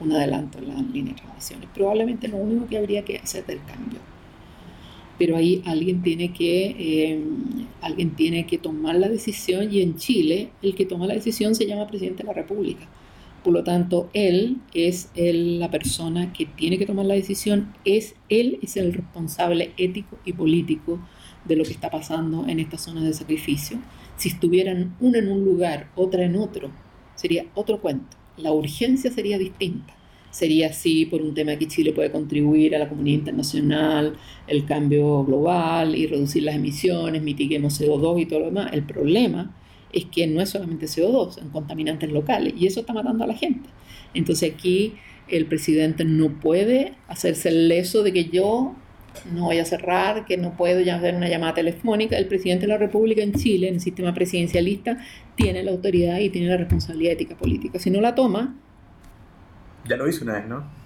un adelanto en las líneas de transmisiones. Probablemente lo único que habría que hacer es el cambio. Pero ahí alguien tiene que eh, alguien tiene que tomar la decisión y en Chile el que toma la decisión se llama presidente de la República. Por lo tanto, él es la persona que tiene que tomar la decisión, es él es el responsable ético y político de lo que está pasando en esta zona de sacrificio. Si estuvieran una en un lugar, otra en otro, sería otro cuento. La urgencia sería distinta. Sería así por un tema que Chile puede contribuir a la comunidad internacional, el cambio global y reducir las emisiones, mitiguemos CO2 y todo lo demás. El problema es que no es solamente CO2, son contaminantes locales y eso está matando a la gente. Entonces aquí el presidente no puede hacerse el leso de que yo no voy a cerrar, que no puedo hacer una llamada telefónica. El presidente de la República en Chile, en el sistema presidencialista, tiene la autoridad y tiene la responsabilidad ética política. Si no la toma... Ya lo hizo una vez, ¿no?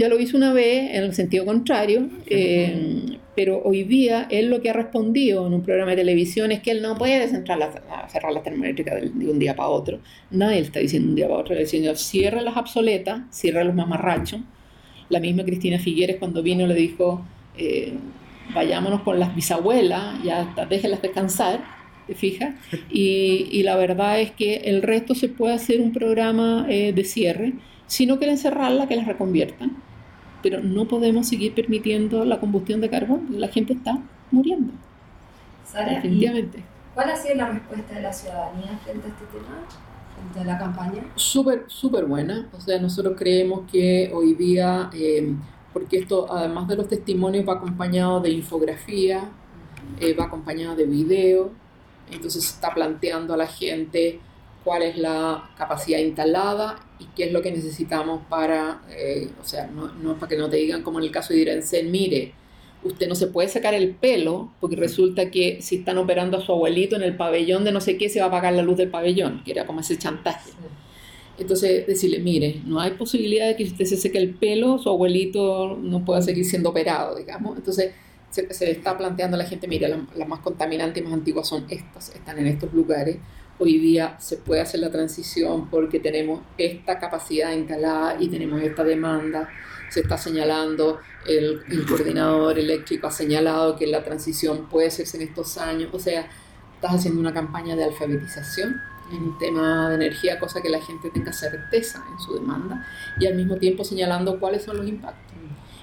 Ya lo hizo una vez en el sentido contrario, eh, pero hoy día él lo que ha respondido en un programa de televisión es que él no puede cerrar las termoeléctricas de un día para otro. Nadie le está diciendo un día para otro, está diciendo cierra las obsoletas, cierra los mamarrachos. La misma Cristina Figueres cuando vino le dijo, eh, vayámonos con las bisabuelas, ya déjenlas descansar, ¿te fijas? *laughs* Y, y, la verdad es que el resto se puede hacer un programa eh, de cierre si no quieren cerrarla, que las reconviertan. Pero no podemos seguir permitiendo la combustión de carbón, la gente está muriendo. Sara, Definitivamente. ¿Cuál ha sido la respuesta de la ciudadanía frente a este tema? frente a la campaña? Súper, súper buena. O sea, nosotros creemos que hoy día, eh, porque esto, además de los testimonios, va acompañado de infografía, eh, va acompañado de video, entonces está planteando a la gente cuál es la capacidad instalada y qué es lo que necesitamos para, eh, o sea, no, no, para que no te digan como en el caso de Irensen, mire, usted no se puede sacar el pelo porque resulta que si están operando a su abuelito en el pabellón de no sé qué, se va a apagar la luz del pabellón, que era como ese chantaje. Entonces, decirle, mire, no hay posibilidad de que usted se seque el pelo, su abuelito no pueda seguir siendo operado, digamos. Entonces, se, le está planteando a la gente, mire, las más contaminantes y más antiguas son estas, están en estos lugares hoy día se puede hacer la transición porque tenemos esta capacidad instalada y tenemos esta demanda. Se está señalando, el, coordinador eléctrico ha señalado que la transición puede hacerse en estos años. O sea, estás haciendo una campaña de alfabetización en el tema de energía, cosa que la gente tenga certeza en su demanda y al mismo tiempo señalando cuáles son los impactos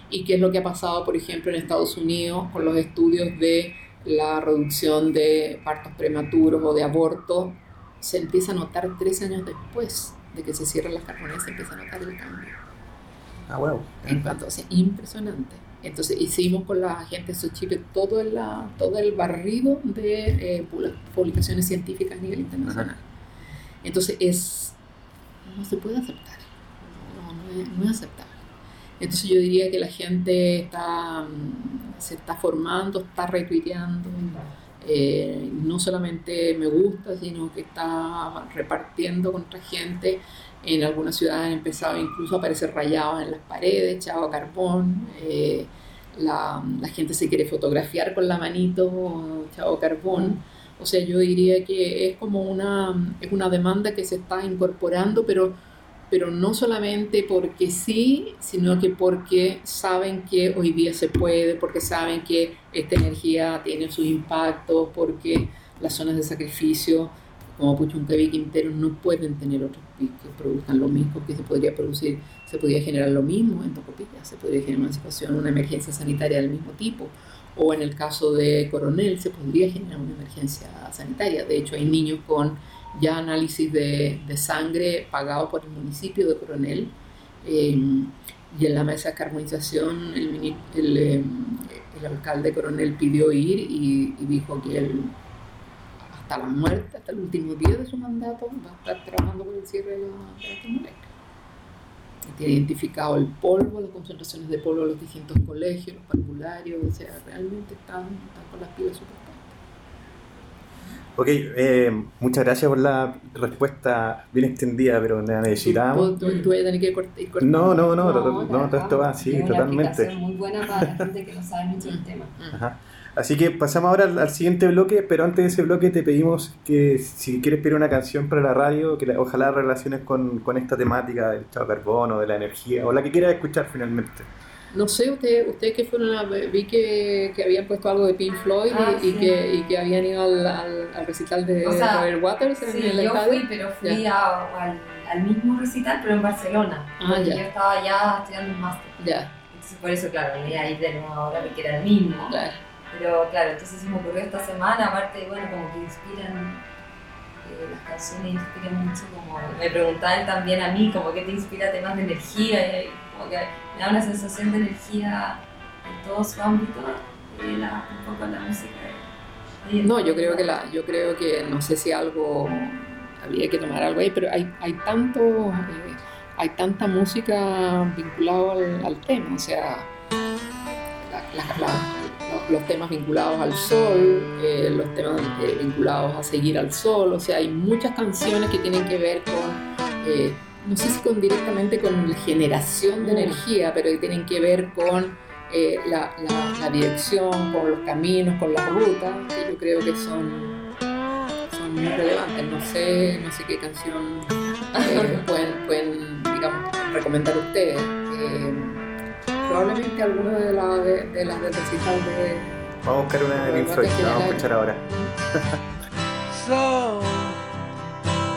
y qué es lo que ha pasado, por ejemplo, en Estados Unidos con los estudios de la reducción de partos prematuros o de abortos se empieza a notar tres años después de que se cierran las carboneras, se empieza a notar el cambio. Ah, wow. Entonces, impresionante. Entonces hicimos con la gente de Sochipe todo el, todo el barrido de eh, publicaciones científicas a nivel internacional. Entonces es, no se puede aceptar, no, no, es, aceptable. Entonces yo diría que la gente está, mm, se está formando, está retuiteando, eh, no solamente me gusta, sino que está repartiendo contra gente. En algunas ciudades han empezado incluso a aparecer rayados en las paredes, echado carbón. Eh, la, la, gente se quiere fotografiar con la manito, echado carbón. O sea, yo diría que es como una, es una demanda que se está incorporando, pero pero no solamente porque sí, sino que porque saben que hoy día se puede, porque saben que esta energía tiene sus impactos, porque las zonas de sacrificio como Puchuncaví y Quintero no pueden tener otros que produzcan lo mismo que se podría producir, se podría generar lo mismo en Tocopilla, se podría generar una situación, una emergencia sanitaria del mismo tipo, o en el caso de Coronel se podría generar una emergencia sanitaria. De hecho, hay niños con ya análisis de, de sangre pagado por el municipio de Coronel. Em, y en la mesa de carbonización el, em, el, alcalde Coronel pidió ir y, dijo que él hasta la muerte, hasta el último día de su mandato, va a estar trabajando por el cierre de la, de Tiene identificado el polvo, las concentraciones de polvo en los distintos colegios, los parvularios, o sea, realmente están, están con las pilas super Ok, eh, muchas gracias por la respuesta bien extendida, pero necesitábamos. ¿Tú, tú, tener que cortar? No, no, no, no, no, todo esto va así, totalmente. Es muy buena para la gente que no sabe mucho del tema. *laughs* Ajá. Así que pasamos ahora al, siguiente bloque, pero antes de ese bloque te pedimos que si quieres pedir una canción para la radio, que ojalá relaciones con, con esta temática del estado de carbono, de la energía, o la que quieras escuchar finalmente. No sé, usted, usted que fueron a, vi que, que, habían puesto algo de Pink Floyd y, ah, que, y que habían ido al, al, recital de Robert Waters en el yo fui, pero fui al, al, mismo recital, pero en Barcelona. Ah, ya. Yo estaba ya estudiando un máster. Ya. Entonces por eso, claro, me iba a ir de nuevo ahora que era el mismo. Claro. Pero claro, entonces se me ocurrió esta semana, aparte, bueno, como que inspiran, eh, las canciones inspiran mucho, como me preguntaban también a mí, como que te inspira temas de energía, y como que me da una sensación de energía en todo su ámbito, y la, un poco la música. no, yo creo que la, yo creo que no sé si algo habría que tomar algo ahí, pero hay, hay tanto, eh, hay tanta música vinculada al, al tema, o sea, la, la, los temas vinculados al sol, eh, los temas eh, vinculados a seguir al sol, o sea, hay muchas canciones que tienen que ver con, eh, no sé si con directamente con la generación de energía, pero que tienen que ver con la, la, dirección, con los caminos, con las rutas, que yo creo que son, son muy relevantes. No sé, no sé qué canción *laughs* pueden, pueden, digamos, recomendar ustedes probablemente alguna de, la, de, de las recital de. Vamos a buscar una de Pink Floyd, la vamos a escuchar ahora. *laughs* so,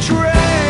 betray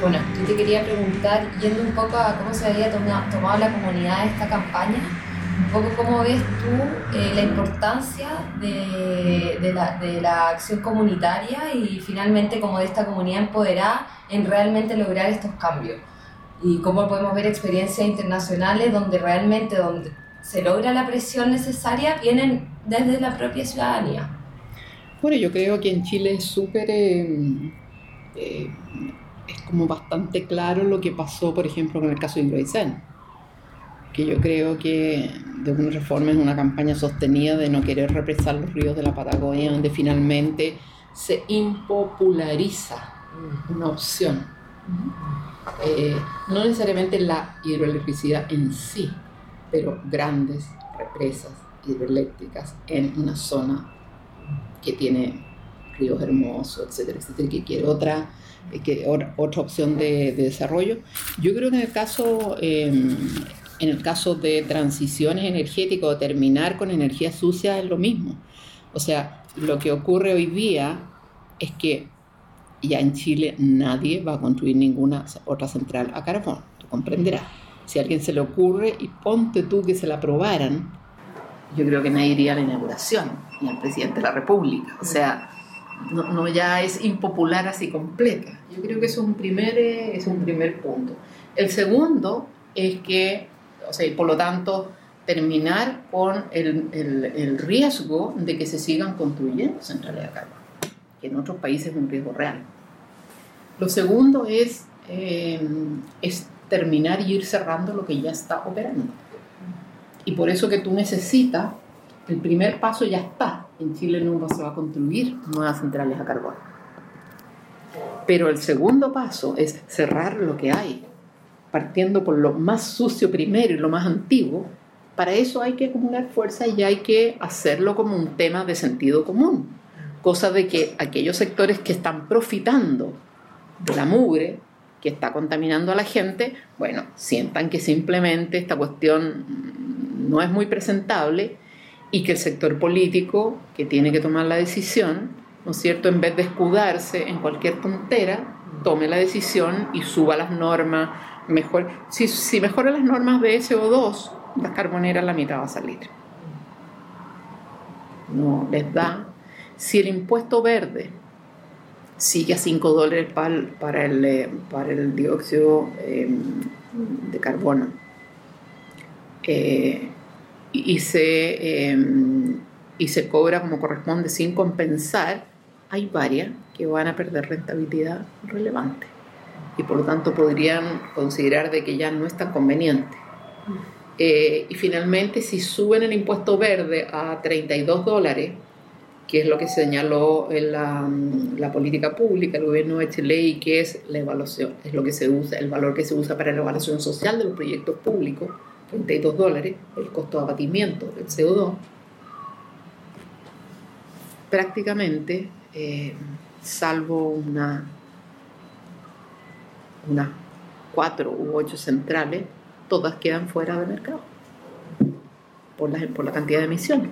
bueno, yo te quería preguntar, yendo un poco a cómo se había tomado, la comunidad esta campaña, un poco cómo ves tú eh, la importancia de, de, la, de, la, acción comunitaria y finalmente como de esta comunidad empoderada en realmente lograr estos cambios. Y cómo podemos ver experiencias internacionales donde realmente donde se logra la presión necesaria vienen desde la propia ciudadanía. Bueno, yo creo que en Chile es súper... Eh, eh, es como bastante claro lo que pasó, por ejemplo, con el caso de Hidroicén, que yo creo que de alguna reforma es una campaña sostenida de no querer represar los ríos de la Patagonia, donde finalmente se impopulariza una opción. Eh, no necesariamente la hidroelectricidad en sí, pero grandes represas hidroeléctricas en una zona que tiene ríos hermosos, etcétera, etcétera, que quiere otra, que, otra opción de, desarrollo. Yo creo que en el caso, em, en el caso de transiciones energéticas o terminar con energía sucia es lo mismo. O sea, lo que ocurre hoy día es que ya en Chile nadie va a construir ninguna otra central a carbón, tú comprenderás. Si a alguien se le ocurre y ponte tú que se la aprobaran, yo creo que nadie iría a la inauguración, ni al presidente de la República. O sea, no, ya es impopular así completa. Yo creo que eso es un primer, eh, es un primer punto. El segundo es que, o sea, por lo tanto, terminar con el, el, el riesgo de que se sigan construyendo centrales de carbón, que en otros países es un riesgo real. Lo segundo es, eh, es terminar y ir cerrando lo que ya está operando. Y por eso que tú necesitas, el primer paso ya está. En Chile no se va a construir nuevas centrales a carbón. Pero el segundo paso es cerrar lo que hay, partiendo por lo más sucio primero y lo más antiguo. Para eso hay que acumular fuerza y hay que hacerlo como un tema de sentido común. Cosa de que aquellos sectores que están profitando de la mugre que está contaminando a la gente, bueno, sientan que simplemente esta cuestión no es muy presentable y que el sector político que tiene que tomar la decisión, ¿no es cierto?, en vez de escudarse en cualquier tontera, tome la decisión y suba las normas, mejor, si, si mejora las normas de CO2, las carboneras la mitad va a salir. No les da. Si el impuesto verde sigue a 5 dólares para, el, eh, para el dióxido em, de carbono. Eh, y, se, em, y se cobra como corresponde sin compensar, hay varias que van a perder rentabilidad relevante y por lo tanto podrían considerar de que ya no es tan conveniente. Eh, y finalmente, si suben el impuesto verde a 32 dólares, que es lo que señaló en la, la, política pública, el gobierno de Chile, y que es la evaluación, es lo que se usa, el valor que se usa para la evaluación social de los proyectos públicos, 32 dólares, el costo de abatimiento del CO2, prácticamente, eh, salvo una, unas cuatro u ocho centrales, todas quedan fuera del mercado por la, por la cantidad de emisiones.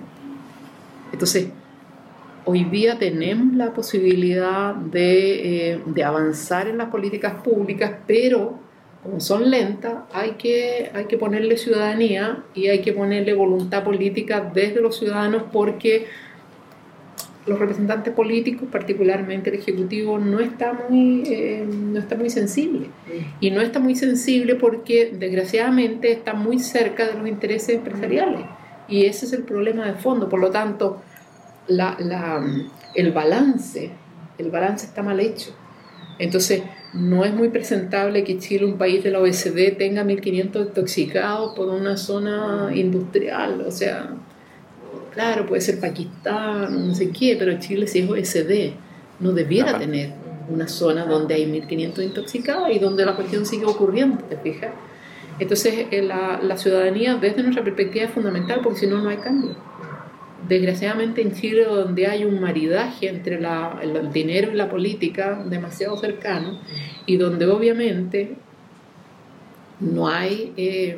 Entonces, hoy día tenemos la posibilidad eh, de, avanzar en las políticas públicas, pero como son lentas, hay que, hay que ponerle ciudadanía y hay que ponerle voluntad política desde los ciudadanos porque los representantes políticos, particularmente el Ejecutivo, no está muy, eh, no está muy sensible. Y no está muy sensible porque desgraciadamente está muy cerca de los intereses empresariales. Y ese es el problema de fondo. Por lo tanto, la, el balance, el balance está mal hecho. Entonces, no es muy presentable que Chile, un país de la OECD, tenga 1.500 intoxicados por una zona industrial. O sea, claro, puede ser Pakistán, no sé qué, pero Chile si es OECD, no debiera tener una zona donde hay 1.500 intoxicados y donde la cuestión sigue ocurriendo, ¿te fijas? Entonces, eh, la, la ciudadanía desde nuestra perspectiva es fundamental porque si no, no hay cambio desgraciadamente en Chile donde hay un maridaje entre el dinero y la política demasiado cercano y donde obviamente no hay, eh,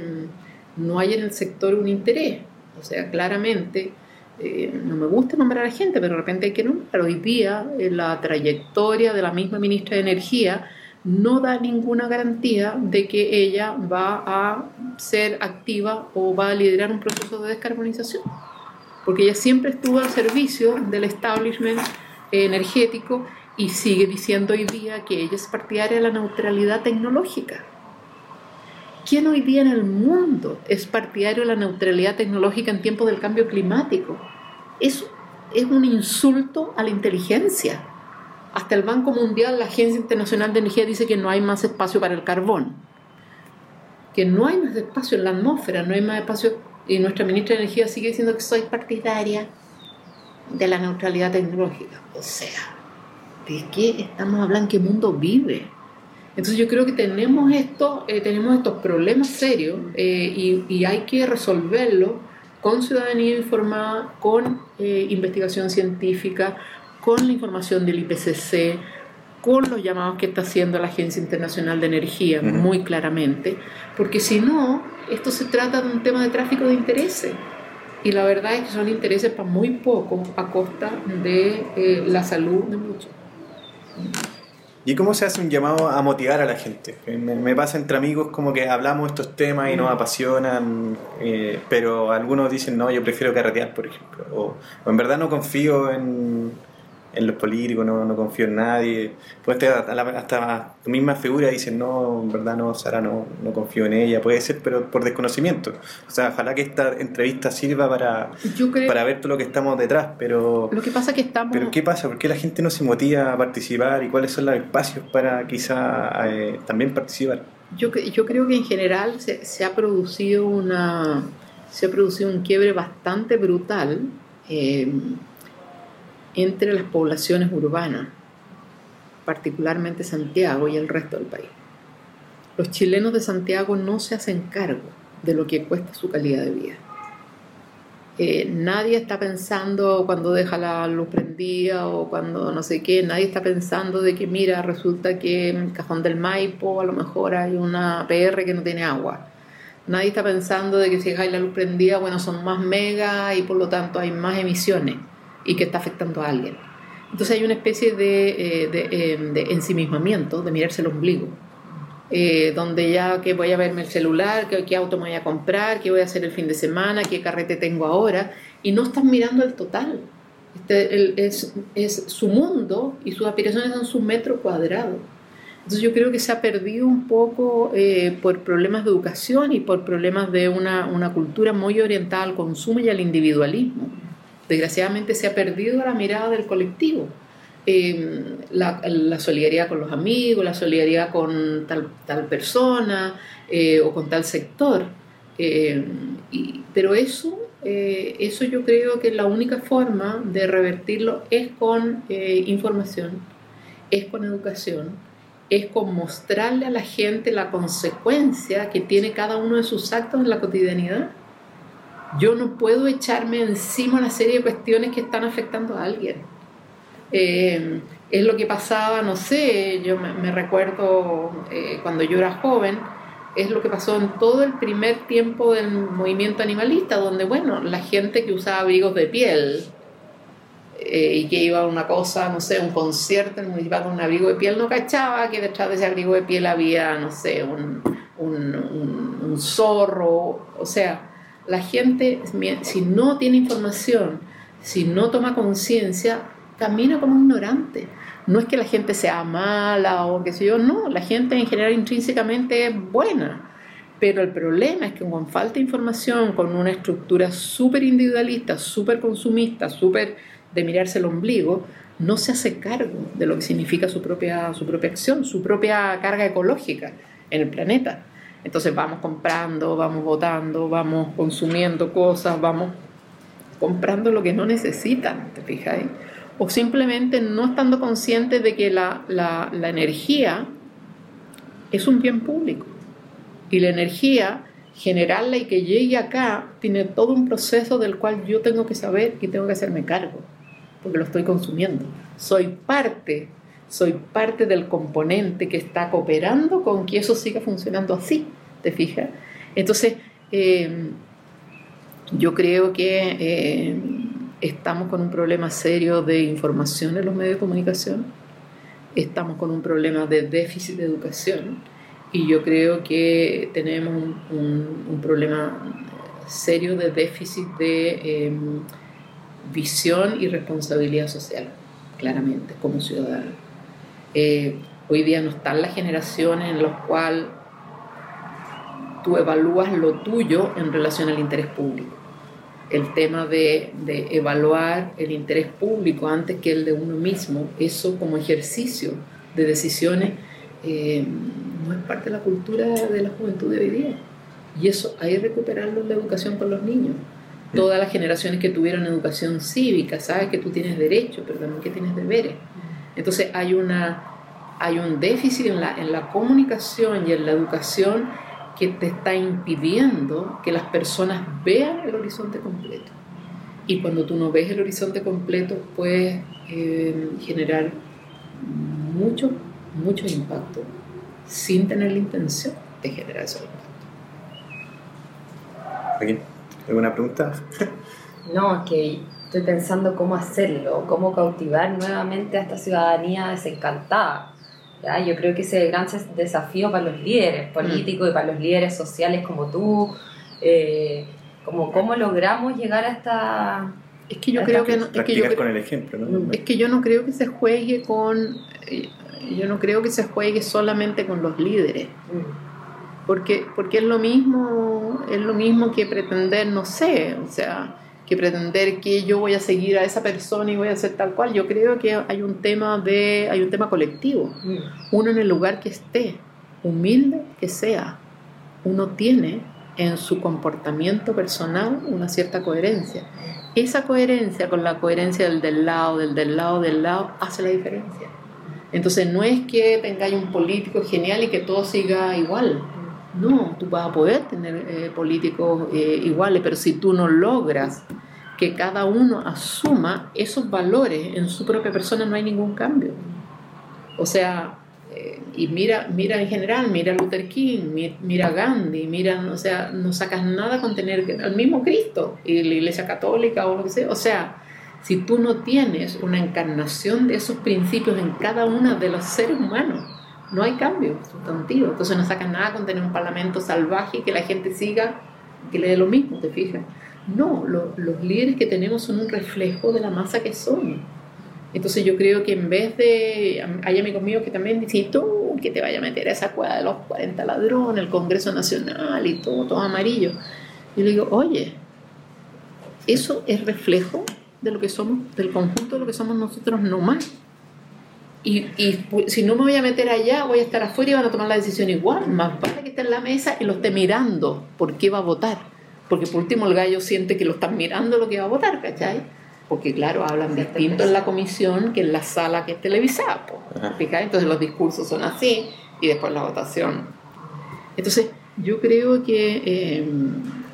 no hay en el sector un interés. O sea, claramente, eh, no me gusta nombrar a gente, pero de repente hay que nombrar. Hoy día, en la trayectoria de la misma ministra de Energía, no da ninguna garantía de que ella va a ser activa o va a liderar un proceso de descarbonización, porque ella siempre estuvo al servicio del establishment energético y sigue diciendo hoy día que ella es partidaria de la neutralidad tecnológica. ¿Quién hoy día en el mundo es partidario de la neutralidad tecnológica en tiempos del cambio climático? Eso es un insulto a la inteligencia. Hasta el Banco Mundial, la Agencia Internacional de Energía dice que no hay más espacio para el carbón, que no hay más espacio en la atmósfera, no hay más espacio, y nuestra ministra de Energía sigue diciendo que soy partidaria de la neutralidad tecnológica. O sea, ¿de qué estamos hablando? ¿Qué mundo vive? Entonces yo creo que tenemos, esto, eh, tenemos estos problemas serios eh, y, hay que resolverlos con ciudadanía informada, con eh, investigación científica, con la información del IPCC, con los llamados que está haciendo la Agencia Internacional de Energía, muy claramente, porque si no, esto se trata de un tema de tráfico de intereses. Y la verdad es que son intereses para muy poco a costa de la salud de muchos. ¿Y cómo se hace un llamado a motivar a la gente? Me, pasa entre amigos como que hablamos estos temas y nos apasionan, eh, pero algunos dicen, no, yo prefiero carretear, por ejemplo. o en verdad no confío en, en los políticos, no, no confío en nadie. Pues hasta, hasta tu misma figura dicen, no, en verdad no, Sara, no, no confío en ella. Puede ser, pero por desconocimiento. O sea, ojalá que esta entrevista sirva para, para ver todo lo que estamos detrás, pero... Lo que pasa que estamos... Pero ¿qué pasa? ¿Por qué la gente no se motiva a participar y cuáles son los espacios para quizá eh, también participar? Yo, yo creo que en general se, se, ha producido una... Se ha producido un quiebre bastante brutal. Eh, entre las poblaciones urbanas, particularmente Santiago y el resto del país. Los chilenos de Santiago no se hacen cargo de lo que cuesta su calidad de vida. Eh, nadie está pensando cuando deja la luz prendida o cuando no sé qué, nadie está pensando de que mira, resulta que en el cajón del Maipo a lo mejor hay una PR que no tiene agua. Nadie está pensando de que si deja la luz prendida, bueno, son más megas y por lo tanto hay más emisiones y que está afectando a alguien. Entonces hay una especie de, eh, eh, de, ensimismamiento, de mirarse el ombligo, eh, donde ya que voy a verme el celular, qué, auto me voy a comprar, qué voy a hacer el fin de semana, qué carrete tengo ahora, y no están mirando el total. Este, es, es, su mundo y sus aspiraciones son su metro cuadrado. Entonces yo creo que se ha perdido un poco por problemas de educación y por problemas de una, una cultura muy orientada al consumo y al individualismo desgraciadamente se ha perdido la mirada del colectivo. Em, la, solidaridad con los amigos, la solidaridad con tal, persona eh, o con tal sector. Em, pero eso, eh, eso yo creo que la única forma de revertirlo es con eh, información, es con educación, es con mostrarle a la gente la consecuencia que tiene cada uno de sus actos en la cotidianidad yo no puedo echarme encima una serie de cuestiones que están afectando a alguien. Eh, es lo que pasaba, no sé, yo me, recuerdo eh, cuando yo era joven, es lo que pasó en todo el primer tiempo del movimiento animalista, donde, bueno, la gente que usaba abrigos de piel eh, y que iba a una cosa, no sé, un concierto en el municipal con un abrigo de piel, no cachaba que detrás de ese abrigo de piel había, no sé, un, un zorro, o sea, la gente, si no tiene información, si no toma conciencia, camina como ignorante. No es que la gente sea mala o qué sé yo, no, la gente en general intrínsecamente es buena. Pero el problema es que con falta de información, con una estructura súper individualista, súper consumista, súper de mirarse el ombligo, no se hace cargo de lo que significa su propia, su propia acción, su propia carga ecológica en el planeta. Entonces vamos comprando, vamos votando, vamos consumiendo cosas, vamos comprando lo que no necesitan, ¿te fijáis? O simplemente no estando conscientes de que la, la, la energía es un bien público. Y la energía, generarla y que llegue acá, tiene todo un proceso del cual yo tengo que saber y tengo que hacerme cargo, porque lo estoy consumiendo. Soy parte soy parte del componente que está cooperando con que eso siga funcionando así, ¿te fijas? Entonces, eh, yo creo que eh, estamos con un problema serio de información en los medios de comunicación. estamos con un problema de déficit de educación y yo creo que tenemos un, problema serio de déficit de em, visión y responsabilidad social, claramente, como ciudadanos. Eh, hoy día no están las generaciones en las cuales tú evalúas lo tuyo en relación al interés público. El tema de, evaluar el interés público antes que el de uno mismo, eso como ejercicio de decisiones, eh, no es parte de la cultura de la juventud de hoy día. Y eso hay que recuperarlo en la educación con los niños. Todas las generaciones que tuvieron educación cívica, sabes que tú tienes derechos, pero también que tienes deberes. Entonces hay, una, hay un déficit en la, en la comunicación y en la educación que te está impidiendo que las personas vean el horizonte completo. Y cuando tú no ves el horizonte completo, puedes eh, generar mucho, mucho impacto sin tener la intención de generar ese impacto. ¿Alguna pregunta? no, que estoy pensando cómo hacerlo, cómo cautivar nuevamente a esta ciudadanía desencantada yo creo que ese es el gran desafío para los líderes mm. políticos y para los líderes sociales como tú, eh, como cómo logramos llegar a esta... Es que yo creo que no, es que yo, con el ejemplo, ¿no? Es que yo no creo que se juegue con eh, yo no creo que se juegue solamente con los líderes. Mm. Porque, porque es lo mismo, es lo mismo que pretender, no sé, o sea, que pretender que yo voy a seguir a esa persona y voy a hacer tal cual. Yo creo que hay un tema de hay un tema colectivo. Mm. Uno en el lugar que esté, humilde que sea, uno tiene en su comportamiento personal una cierta coherencia. Esa coherencia con la coherencia del del lado, del del lado, del lado, hace la diferencia. Entonces no es que tengáis un político genial y que todo siga igual. No, tú vas a poder tener eh, políticos eh, iguales, pero si tú no logras que cada uno asuma esos valores en su propia persona, no hay ningún cambio. O sea, eh, y mira, mira en general, mira Luther King, mira Gandhi, mira, o sea, no sacas nada con tener al mismo Cristo y la Iglesia Católica o lo que sea. O sea, si tú no tienes una encarnación de esos principios en cada uno de los seres humanos, no hay cambio sustantivo. Entonces no sacas nada con tener un parlamento salvaje que la gente siga, que le dé lo mismo, ¿te fijas? No, los líderes que tenemos son un reflejo de la masa que son. Entonces yo creo que en vez de, hay amigos míos que también dicen, tú que te vaya a meter a esa cueva de los 40 ladrones, el Congreso Nacional y todo, todo amarillo. Yo le digo, oye, eso es reflejo de lo que somos, del conjunto de lo que somos nosotros nomás. Y, y si no me voy a meter allá, voy a estar afuera y van a tomar la decisión igual. Más vale que esté en la mesa y lo esté mirando por qué va a votar porque por último el gallo siente que lo están mirando lo que va a votar, ¿cachai? Porque claro, hablan distinto en la comisión que en la sala que es televisada, Entonces los discursos son así y después la votación. Entonces yo creo que eh,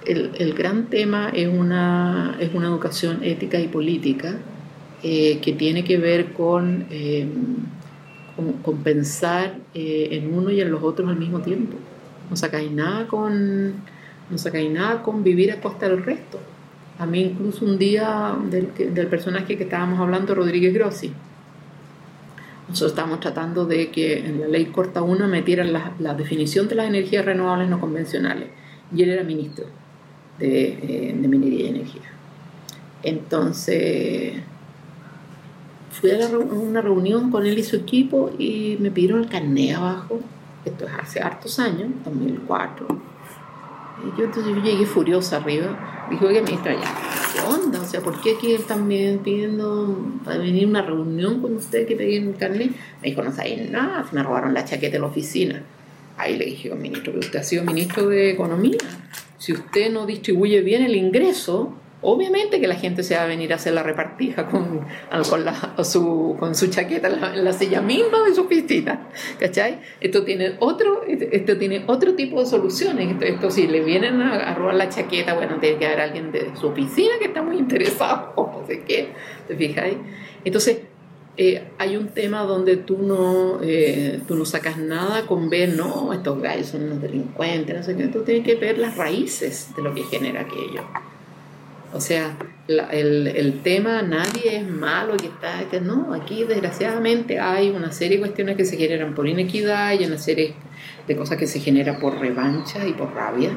el, el, gran tema es una, es una educación ética y política eh, que tiene que ver con, eh, con, pensar en uno y en los otros al mismo tiempo. No sacáis nada con no sacáis nada con vivir a costa del resto. A mí incluso un día del, del personaje que estábamos hablando, Rodríguez Grossi, nosotros estábamos tratando de que en la ley corta 1 metieran la, la, definición de las energías renovables no convencionales. Y él era ministro de, eh, de Minería y Energía. Entonces, fui a una reunión con él y su equipo y me pidieron el carné abajo. Esto es hace hartos años, 2004 yo entonces yo llegué furiosa arriba. Dijo, oye, ministra, ya, ¿qué onda? O sea, ¿por qué aquí están pidiendo para venir a una reunión con usted que pedían carnet? Me dijo, no sabéis nada, me robaron la chaqueta en la oficina. Ahí le dije, ministro, pero usted ha sido ministro de Economía. Si usted no distribuye bien el ingreso, Obviamente que la gente se va a venir a hacer la repartija con, con, la, su, con su chaqueta en la, silla misma de su oficina. ¿Cachai? Esto tiene otro, esto tiene otro tipo de soluciones. Esto, si le vienen a, robar la chaqueta, bueno, tiene que haber alguien de su oficina que está muy interesado, *laughs* no sé qué. ¿Te fijáis? Entonces, eh, hay un tema donde tú no, eh, tú no sacas nada con ver, no, estos gallos son unos delincuentes, no sé qué. Tú tienes que ver las raíces de lo que genera aquello. O sea, el, el, tema, nadie es malo que está, que no, aquí desgraciadamente hay una serie de cuestiones que se generan por inequidad, hay una serie de cosas que se generan por revancha y por rabia,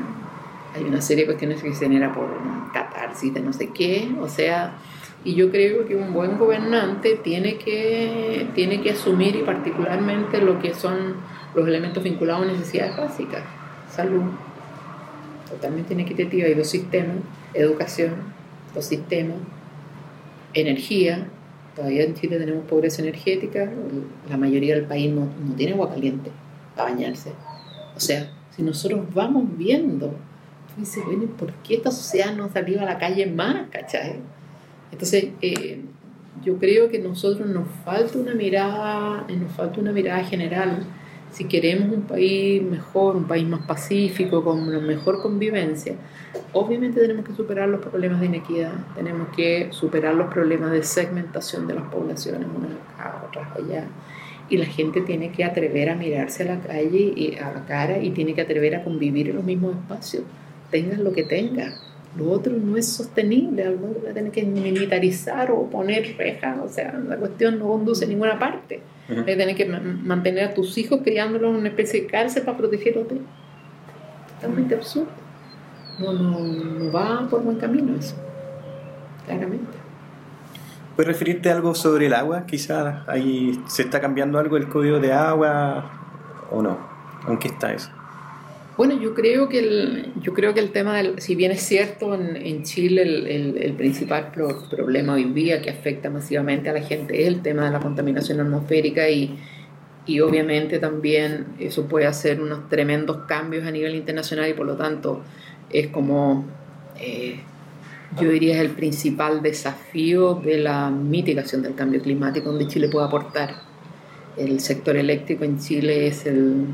hay una serie de cuestiones que se generan por catarsis de no sé qué, o sea, y yo creo que un buen gobernante tiene que, tiene que asumir y particularmente lo que son los elementos vinculados a necesidades básicas, salud, totalmente inequitativa y dos sistemas, educación, dos sistemas, energía, todavía en Chile tenemos pobreza energética, la mayoría del país no, no tiene agua caliente para bañarse. O sea, si nosotros vamos viendo, tú dices, bueno, ¿por qué esta sociedad no ha salido a la calle más, cachai? Entonces, eh, yo creo que nosotros nos falta una mirada, nos falta una mirada general. Si queremos un país mejor, un país más pacífico, con una mejor convivencia, obviamente tenemos que superar los problemas de inequidad, tenemos que superar los problemas de segmentación de las poblaciones, unas acá, otras allá. Y la gente tiene que atrever a mirarse a la calle y a la cara y tiene que atrever a convivir en los mismos espacios, tengan lo que tengan lo otro no es sostenible, algo va a tener que militarizar o poner rejas, o sea, la cuestión no conduce a ninguna parte. Uh tener que mantener a tus hijos criándolos en una especie de cárcel para protegerlos Totalmente absurdo. No, no, no va por buen camino eso, claramente. ¿Puedes referirte a algo sobre el agua? Quizás ahí se está cambiando algo el código de agua o no. ¿En qué está eso? Bueno, yo creo que el, yo creo que el tema, del, si bien es cierto, en, en Chile el, el, principal problema hoy día que afecta masivamente a la gente es el tema de la contaminación atmosférica y, y obviamente también eso puede hacer unos tremendos cambios a nivel internacional y por lo tanto es como, eh, yo diría, es el principal desafío de la mitigación del cambio climático donde Chile puede aportar. El sector eléctrico en Chile es el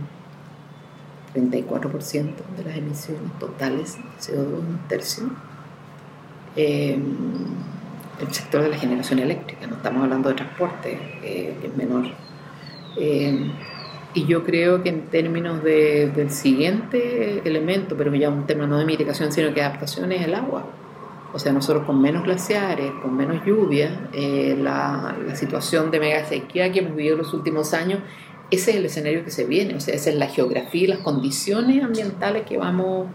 34% de las emisiones totales de CO2, un tercio. Eh, el sector de la generación eléctrica, no estamos hablando de transporte, eh, es menor. Eh, y yo creo que en términos de, del siguiente elemento, pero ya un tema no de mitigación, sino que adaptación es el agua. O sea, nosotros con menos glaciares, con menos lluvia, la, la, situación de mega sequía que hemos vivido en los últimos años ese es el escenario que se viene, o sea, esa es la geografía y las condiciones ambientales que vamos,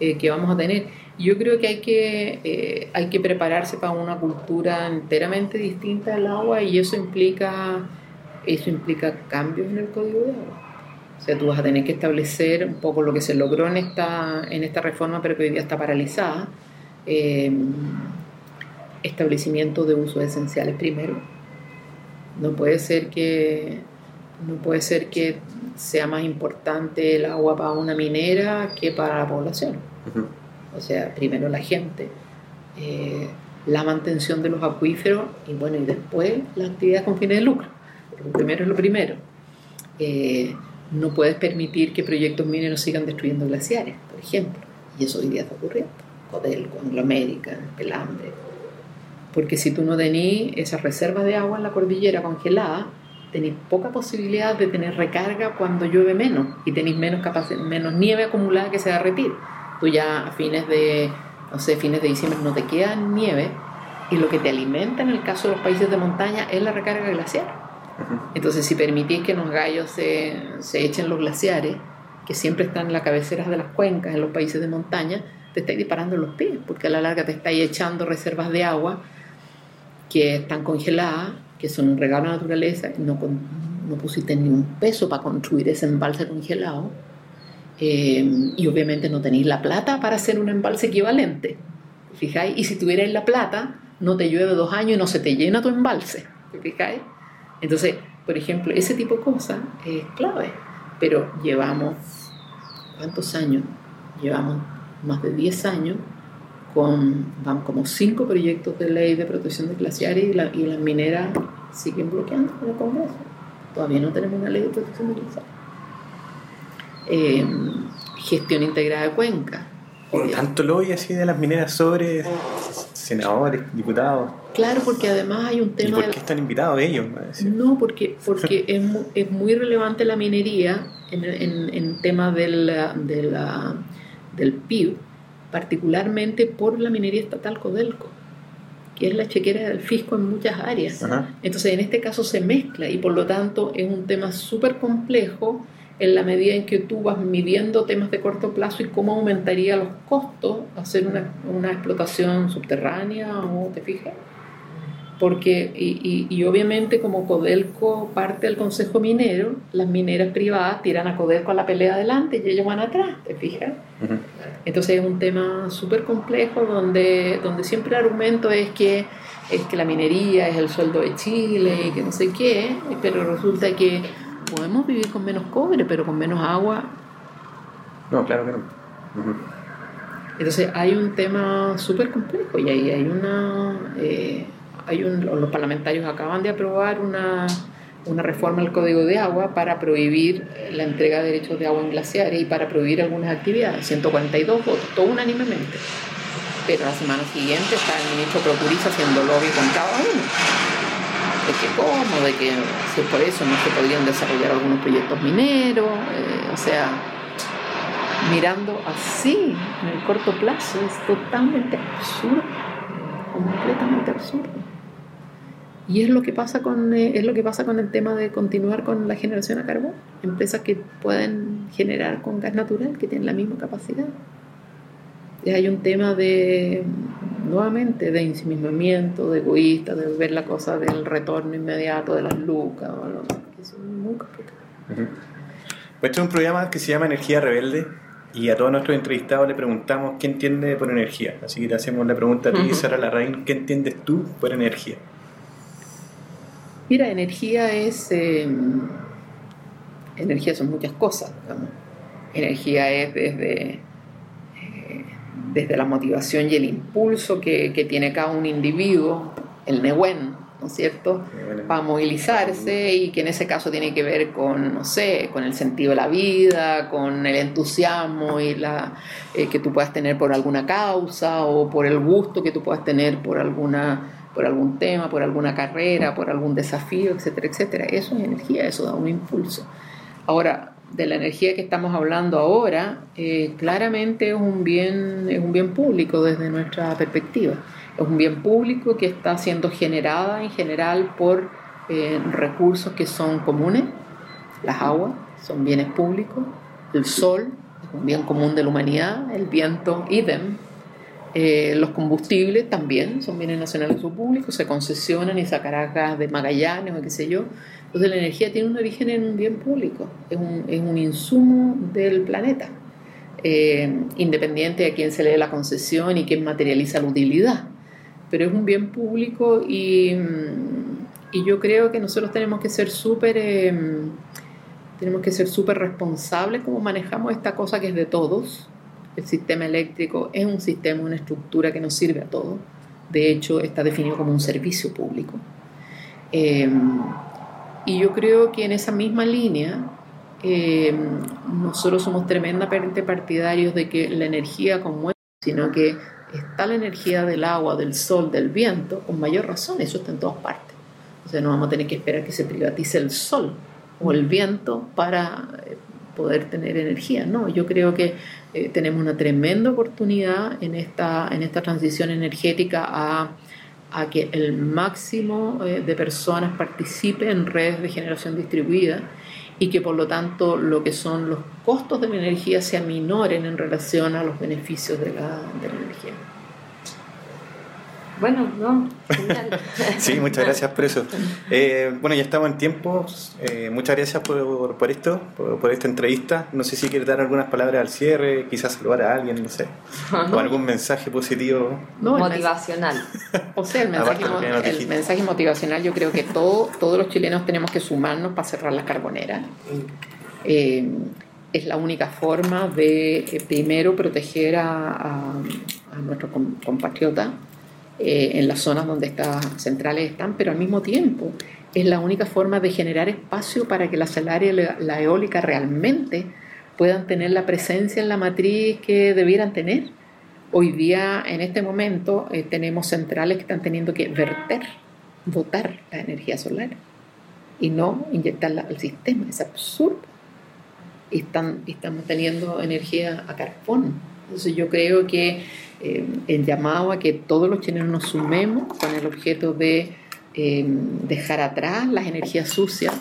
eh, que vamos a tener. Yo creo que hay, que eh, hay que prepararse para una cultura enteramente distinta del agua y eso implica, eso implica cambios en el código de agua. O sea, tú vas a tener que establecer un poco lo que se logró en esta, en esta reforma, pero que hoy día está paralizada. Eh, establecimiento de usos esenciales primero. No puede ser que no puede ser que sea más importante el agua para una minera que para la población. O sea, primero la gente, eh, la mantención de los acuíferos y bueno, y después la actividad con fines de lucro. Primero es lo primero. Eh, no puedes permitir que proyectos mineros sigan destruyendo glaciares, por ejemplo. Y eso hoy día está ocurriendo. Codelco, Anglo American, Pelambre. Porque si tú no tenés esas reservas de agua en la cordillera congelada, tenéis poca posibilidad de tener recarga cuando llueve menos y tenéis menos, menos nieve acumulada que se derretir. Tú ya a fines de, no sé, fines de diciembre no te queda nieve y lo que te alimenta en el caso de los países de montaña es la recarga glaciar. Entonces, si permitís que los gallos se, se echen los glaciares, que siempre están en las cabeceras de las cuencas en los países de montaña, te estáis disparando los pies, porque a la larga te estáis echando reservas de agua que están congeladas que son un regalo a la naturaleza, no, no pusiste ni un peso para construir ese embalse congelado, eh, y obviamente no tenéis la plata para hacer un embalse equivalente. ¿Fijáis? Y si tuvierais la plata, no te llueve dos años y no se te llena tu embalse. ¿Fijáis? Entonces, por ejemplo, ese tipo de cosas es clave. Pero llevamos, ¿cuántos años? Llevamos más de 10 años con, van como cinco proyectos de ley de protección de glaciares y, la, y las mineras siguen bloqueando en el Congreso. Todavía no tenemos una ley de protección de glaciares. Em, gestión integrada de cuenca. Por tanto lobby así de las mineras sobre senadores, diputados. Claro, porque además hay un tema... ¿Y por qué están invitados ellos? No, porque, porque *laughs* es, muy, es muy relevante la minería en, en, en temas del, del PIB particularmente por la minería estatal Codelco, que es la chequera del fisco en muchas áreas. Entonces, en este caso se mezcla y por lo tanto es un tema súper complejo en la medida en que tú vas midiendo temas de corto plazo y cómo aumentaría los costos hacer una, una explotación subterránea o te fijas porque y, y, obviamente como Codelco parte del Consejo Minero, las mineras privadas tiran a Codelco a la pelea adelante y ellos van atrás, ¿te fijas? Entonces es un tema súper complejo donde, donde siempre el argumento es que, es que la minería es el sueldo de Chile y que no sé qué, pero resulta que podemos vivir con menos cobre, pero con menos agua. No, claro que no. Entonces hay un tema súper complejo y ahí hay una... Eh, hay un, los parlamentarios acaban de aprobar una, reforma al Código de Agua para prohibir la entrega de derechos de agua en glaciares y para prohibir algunas actividades. 142 votos, todo unánimemente. Pero la semana siguiente está el ministro Procuriza haciendo lobby con cada uno. De que cómo, de que si por eso no se podrían desarrollar algunos proyectos mineros, eh, o sea, mirando así en el corto plazo es totalmente absurdo, completamente absurdo. Y es lo que pasa con, eh, es lo que pasa con el tema de continuar con la generación a carbón. Empresas que pueden generar con gas natural, que tienen la misma capacidad. Y hay un tema de, nuevamente, de ensimismamiento, de egoísta, de ver la cosa del retorno inmediato de las lucas. que es muy complicado. Pues este es un programa que se llama Energía Rebelde y a todos nuestros entrevistados le preguntamos qué entiende por energía. Así que te hacemos la pregunta a ti, Sara Larraín, ¿qué entiendes tú por energía? Mira, energía es... Em, energía son muchas cosas. Energía es desde, eh, desde la motivación y el impulso que, que, tiene cada un individuo, el Nehuen, ¿no es cierto?, para movilizarse y que en ese caso tiene que ver con, no sé, con el sentido de la vida, con el entusiasmo y la, eh, que tú puedas tener por alguna causa o por el gusto que tú puedas tener por alguna por algún tema, por alguna carrera, por algún desafío, etcétera, etcétera. Eso es energía, eso da un impulso. Ahora, de la energía que estamos hablando ahora, eh, claramente es un, bien, es un bien público desde nuestra perspectiva. Es un bien público que está siendo generada en general por eh, recursos que son comunes, las aguas son bienes públicos, el sol es un bien común de la humanidad, el viento idem, eh, los combustibles también son bienes nacionales o públicos, se concesionan y sacarán gas de Magallanes o qué sé yo. Entonces la energía tiene un origen en un bien público, es un, es un insumo del planeta, eh, independiente de quién se le dé la concesión y quién materializa la utilidad. Pero es un bien público y, y yo creo que nosotros tenemos que ser súper... Eh, tenemos que ser súper responsables como manejamos esta cosa que es de todos, el sistema eléctrico es un sistema, una estructura que nos sirve a todos. De hecho, está definido como un servicio público. Em, y yo creo que en esa misma línea, em, nosotros somos tremendamente partidarios de que la energía como es, sino que está la energía del agua, del sol, del viento, con mayor razón, eso está en todas partes. O sea, no vamos a tener que esperar que se privatice el sol o el viento para eh, poder tener energía. No, yo creo que eh, tenemos una tremenda oportunidad en esta, en esta transición energética a, que el máximo eh, de personas participe en redes de generación distribuida y que por lo tanto lo que son los costos de la energía se aminoren en relación a los beneficios de la energía. Bueno, no, *laughs* sí, muchas gracias por eso. Eh, bueno, ya estamos en tiempo. Eh, muchas gracias por, por esto, por, esta entrevista. No sé si quieres dar algunas palabras al cierre, quizás saludar a alguien, no sé. O algún mensaje positivo. motivacional. O sea, el *laughs* mensaje, motivacional, yo creo que todo, todos los chilenos tenemos que sumarnos para cerrar las carboneras. Eh, es la única forma de, primero, proteger a, a, a nuestros compatriotas eh, en las zonas donde estas centrales están, pero al mismo tiempo es la única forma de generar espacio para que la solaria y la, eólica realmente puedan tener la presencia en la matriz que debieran tener. Hoy día, en este momento, eh, tenemos centrales que están teniendo que verter, botar la energía solar y no inyectarla al sistema. Es absurdo. Y están, estamos teniendo energía a carbón Entonces yo creo que eh, el llamado a que todos los chilenos nos sumemos con el objeto de eh, dejar atrás las energías sucias,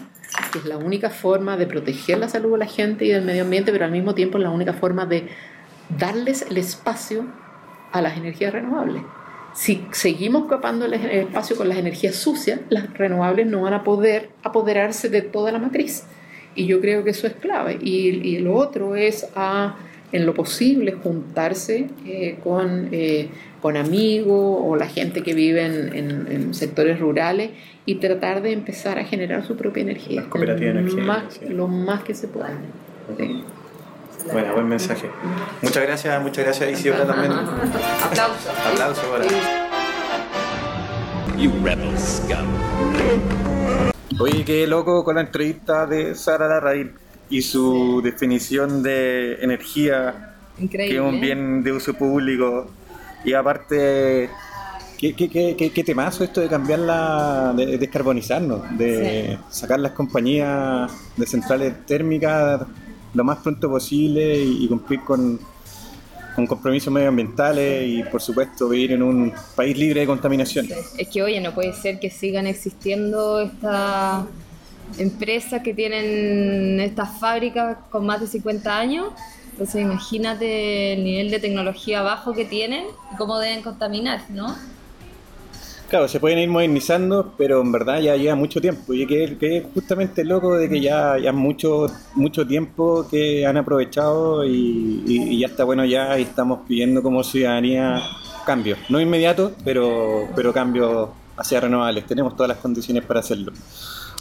que es la única forma de proteger la salud de la gente y del medio ambiente, pero al mismo tiempo es la única forma de darles el espacio a las energías renovables. Si seguimos capando el espacio con las energías sucias, las renovables no van a poder apoderarse de toda la matriz. Y yo creo que eso es clave. Y, y lo otro es a en lo posible juntarse eh, con, eh, con amigos o la gente que vive en, sectores rurales y tratar de empezar a generar su propia energía. cooperativa de energía. Más, lo más que se pueda. Bueno, buen mensaje. Muchas gracias, muchas gracias Isidora también. Aplausos. Aplausos para. You rebel scum. Oye, qué loco con la entrevista de Sara Larraín y su definición de energía, que es un bien de uso público. Y aparte, ¿qué, qué, qué, qué temazo esto de cambiarla, de descarbonizarnos, de sacar las compañías de centrales térmicas lo más pronto posible y, cumplir con, con compromisos medioambientales y por supuesto vivir en un país libre de contaminación. Es que oye, no puede ser que sigan existiendo estas empresas que tienen estas fábricas con más de 50 años. Entonces imagínate el nivel de tecnología bajo que tienen y cómo deben contaminar, ¿no? Claro, se pueden ir modernizando, pero en verdad ya lleva mucho tiempo. Y que, que es justamente loco de que ya, ya mucho, mucho tiempo que han aprovechado y, ya está bueno ya y estamos pidiendo como ciudadanía cambios. No inmediatos, pero, pero cambios hacia renovables. Tenemos todas las condiciones para hacerlo.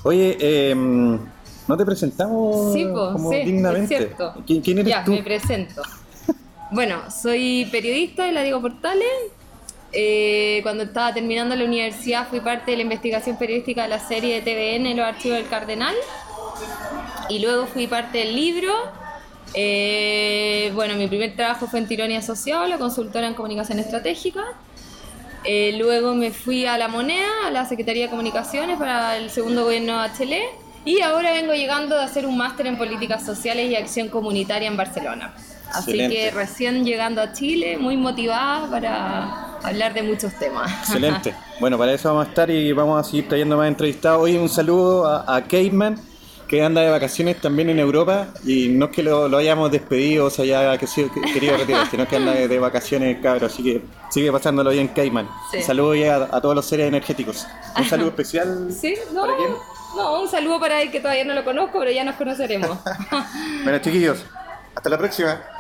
Oye, eh, ¿no te presentamos como dignamente? Es cierto. ¿Quién, eres ya, tú? me presento. bueno, soy periodista de la Diego Portales. Eh, cuando estaba terminando la universidad fui parte de la investigación periodística de la serie de TVN Los Archivos del Cardenal. Y luego fui parte del libro. Eh, bueno, mi primer trabajo fue en Tironi Asociado, la consultora en comunicación estratégica. Eh, luego me fui a La Moneda, a la Secretaría de Comunicaciones para el segundo gobierno de Chile. Y ahora vengo llegando a hacer un máster en políticas sociales y acción comunitaria en Barcelona. Así que recién llegando a Chile, muy motivada para hablar de muchos temas. Excelente. *laughs* Bueno, para eso vamos a estar y vamos a seguir trayendo más entrevistados. Hoy un saludo a, a Caveman que anda de vacaciones también en Europa y no es que lo, hayamos despedido o sea, ya que querido retirar, sino que anda de, vacaciones, cabrón. Así que sigue pasándolo bien, Cayman. Saludos a, todos los seres energéticos. Un saludo especial. ¿Sí? No, No, un saludo para él que todavía no lo conozco, pero ya nos conoceremos. *laughs* bueno, chiquillos, hasta la próxima.